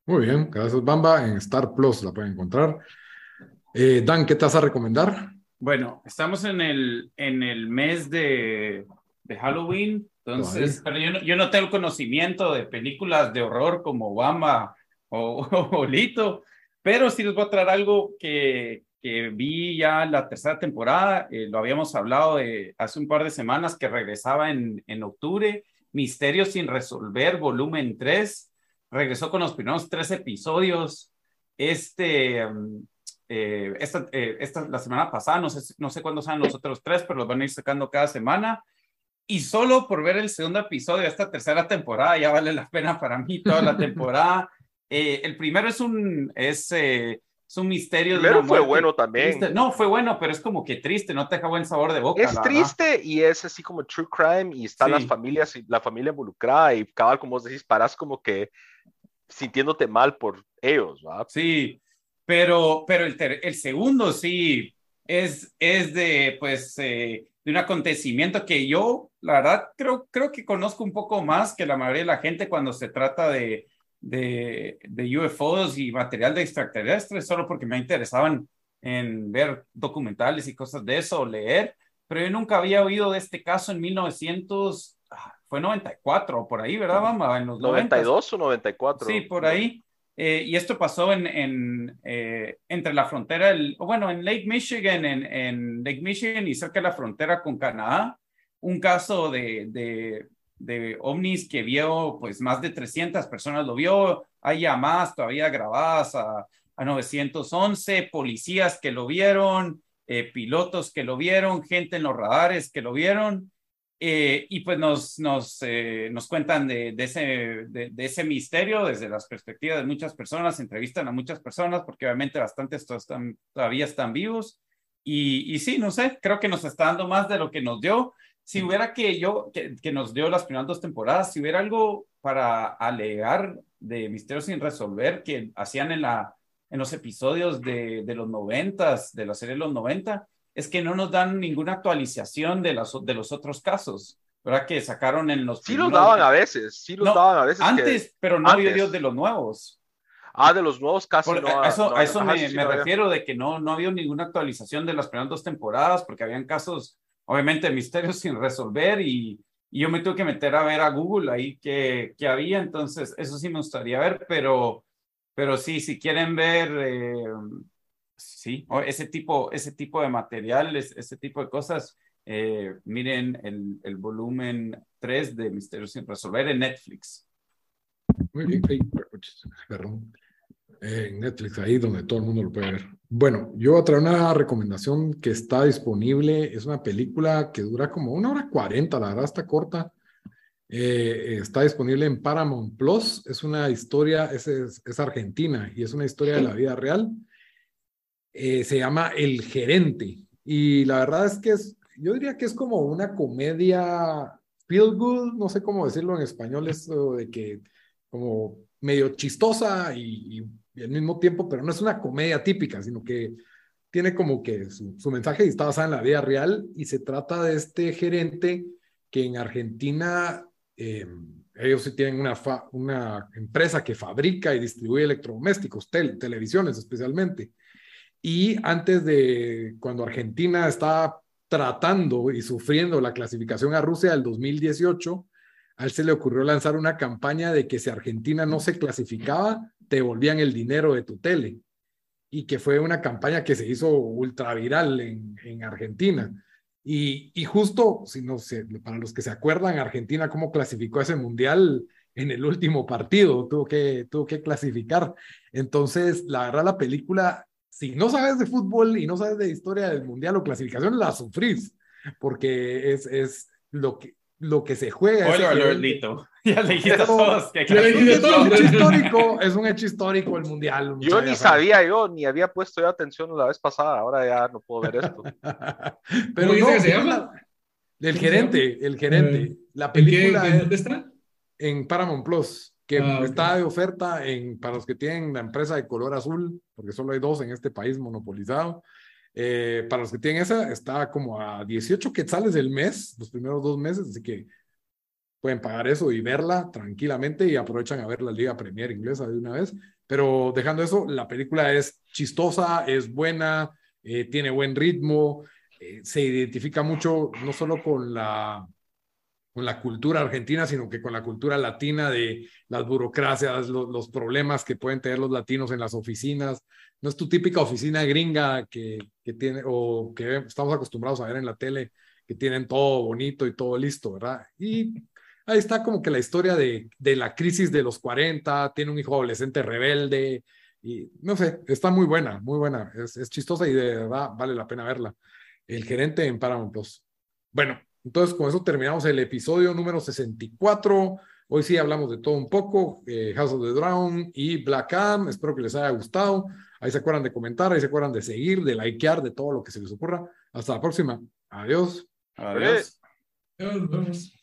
Muy bien, gracias Bamba, en Star Plus la pueden encontrar. Eh, Dan, ¿qué te vas a recomendar? Bueno, estamos en el, en el mes de, de Halloween, entonces, pero yo no, yo no tengo conocimiento de películas de horror como Obama o, <laughs> o, Lito, pero sí les voy a traer algo que, que vi ya la tercera temporada, eh, lo habíamos hablado de hace un par de semanas que regresaba en, en octubre, Misterios sin resolver, volumen 3, regresó con los primeros tres episodios. Este, um, eh, esta, eh, esta, la semana pasada, no sé, no sé cuándo salen los otros tres, pero los van a ir sacando cada semana. Y solo por ver el segundo episodio de esta tercera temporada, ya vale la pena para mí toda la <laughs> temporada. Eh, el primero es un, es, es un misterio. El primero fue bueno también. No, fue bueno, pero es como que triste, no te deja buen sabor de boca. Es triste y es así como true crime y están las familias y la familia involucrada y cabal, como vos decís, paras como que sintiéndote mal por ellos. Sí, pero, pero el, el segundo sí es, es de, pues, eh, de un acontecimiento que yo, la verdad, creo, creo que conozco un poco más que la mayoría de la gente cuando se trata de, de, de UFOs y material de extraterrestres, solo porque me interesaban en ver documentales y cosas de eso, leer, pero yo nunca había oído de este caso en 1900, ah, fue 94 por ahí, ¿verdad, Bamba? En los 92 o 94. Sí, por ahí. Eh, y esto pasó en, eh, entre la frontera, bueno, en Lake Michigan, en, en, Lake Michigan y cerca de la frontera con Canadá, un caso de, de, de, ovnis que vio, pues más de 300 personas lo vio, hay llamadas todavía grabadas a, a 911, policías que lo vieron, eh, pilotos que lo vieron, gente en los radares que lo vieron. Eh, y pues nos, nos, eh, nos cuentan de, de ese, de, de, ese misterio desde las perspectivas de muchas personas, entrevistan a muchas personas porque obviamente bastantes están, todavía están vivos. Y, y sí, no sé, creo que nos está dando más de lo que nos dio. si hubiera que yo, que, que nos dio las primeras dos temporadas, si hubiera algo para alegar de Misterios sin resolver que hacían en, la, en los episodios de, de los noventas, de la serie de los 90, es que no nos dan ninguna actualización de, las, de los otros casos. ¿Verdad? Que sacaron en los... Sí los daban a veces, sí los No, daban a veces. que- Antes, pero no había videos de los nuevos. Ah, de los nuevos casi Por- no. a eso, no- a eso ajá, me, sí, me refiero de que no, no había ninguna actualización de las primeras dos temporadas porque habían casos, obviamente, misterios <laughs> sin resolver y, y yo me tuve que meter a ver a Google ahí que, que había, entonces eso sí me gustaría ver, pero, pero sí, si quieren ver, eh, sí, o ese tipo, ese tipo de material, es- ese tipo de cosas, eh, miren el, el volumen 3 de Misterios sin resolver en Netflix. Muy bien, perdón. Eh, En Netflix, ahí donde todo el mundo lo puede ver. Bueno, yo voy a traer una recomendación que está disponible. Es una película que dura como una hora cuarenta, la verdad está corta. Eh, está disponible en Paramount Plus. Es una historia, es, es, es argentina y es una historia de la vida real. Eh, se llama El Gerente. Y la verdad es que es, yo diría que es como una comedia feel good, no sé cómo decirlo en español, eso de que como medio chistosa y, y al mismo tiempo, pero no es una comedia típica, sino que tiene como que su, mensaje está basado en la vida real y se trata de este gerente que en Argentina eh, ellos sí tienen una, una empresa que fabrica y distribuye electrodomésticos, tel- televisiones especialmente. Y antes de cuando Argentina estaba tratando y sufriendo la clasificación a Rusia del 2018, a él se le ocurrió lanzar una campaña de que si Argentina no se clasificaba, te devolvían el dinero de tu tele. Y que fue una campaña que se hizo ultra viral en, en Argentina. Y, y justo, si no para los que se acuerdan, Argentina cómo clasificó ese mundial en el último partido, tuvo que, tuvo que clasificar. Entonces, la verdad, la película, si no sabes de fútbol y no sabes de historia del mundial o clasificación, la sufrís, porque es, es lo, que, lo que se juega. gerente. Lito. <laughs> Ya le dijiste a todos que hay que Es un todo. hecho <laughs> histórico, es un hecho histórico el mundial. Yo ni ya sabía yo, ni había puesto yo atención la vez pasada, ahora ya no puedo ver esto. <laughs> Pero ¿Cómo dice no, que se llama? la- El ¿Cómo se gerente, el gerente. Eh, La ¿En qué, película en dónde está? en Paramount Plus, que Ah, está de oferta en, para los que tienen la empresa de color azul, porque solo hay dos en este país monopolizado. Eh, para los que tienen esa, está como a 18 quetzales el mes, los primeros dos meses, así que pueden pagar eso y verla tranquilamente y aprovechan a ver la Liga Premier inglesa de una vez. Pero dejando eso, la película es chistosa, es buena, eh, tiene buen ritmo, eh, se identifica mucho no solo con la, con la cultura argentina, sino que con la cultura latina de las burocracias, lo- los problemas que pueden tener los latinos en las oficinas. No es tu típica oficina gringa que, que tiene o que estamos acostumbrados a ver en la tele, que tienen todo bonito y todo listo, ¿verdad? Y ahí está como que la historia de, de la crisis de los 40, tiene un hijo adolescente rebelde y no sé, está muy buena, muy buena, es, es chistosa y de verdad vale la pena verla. El gerente en Paramount Plus. Bueno, entonces con eso terminamos el episodio número 64. Hoy sí hablamos de todo un poco, eh, House of the Drown y Black Adam. Espero que les haya gustado. Ahí se acuerdan de comentar, ahí se acuerdan de seguir, de likear, de todo lo que se les ocurra. Hasta la próxima. Adiós. Adiós. Vemos.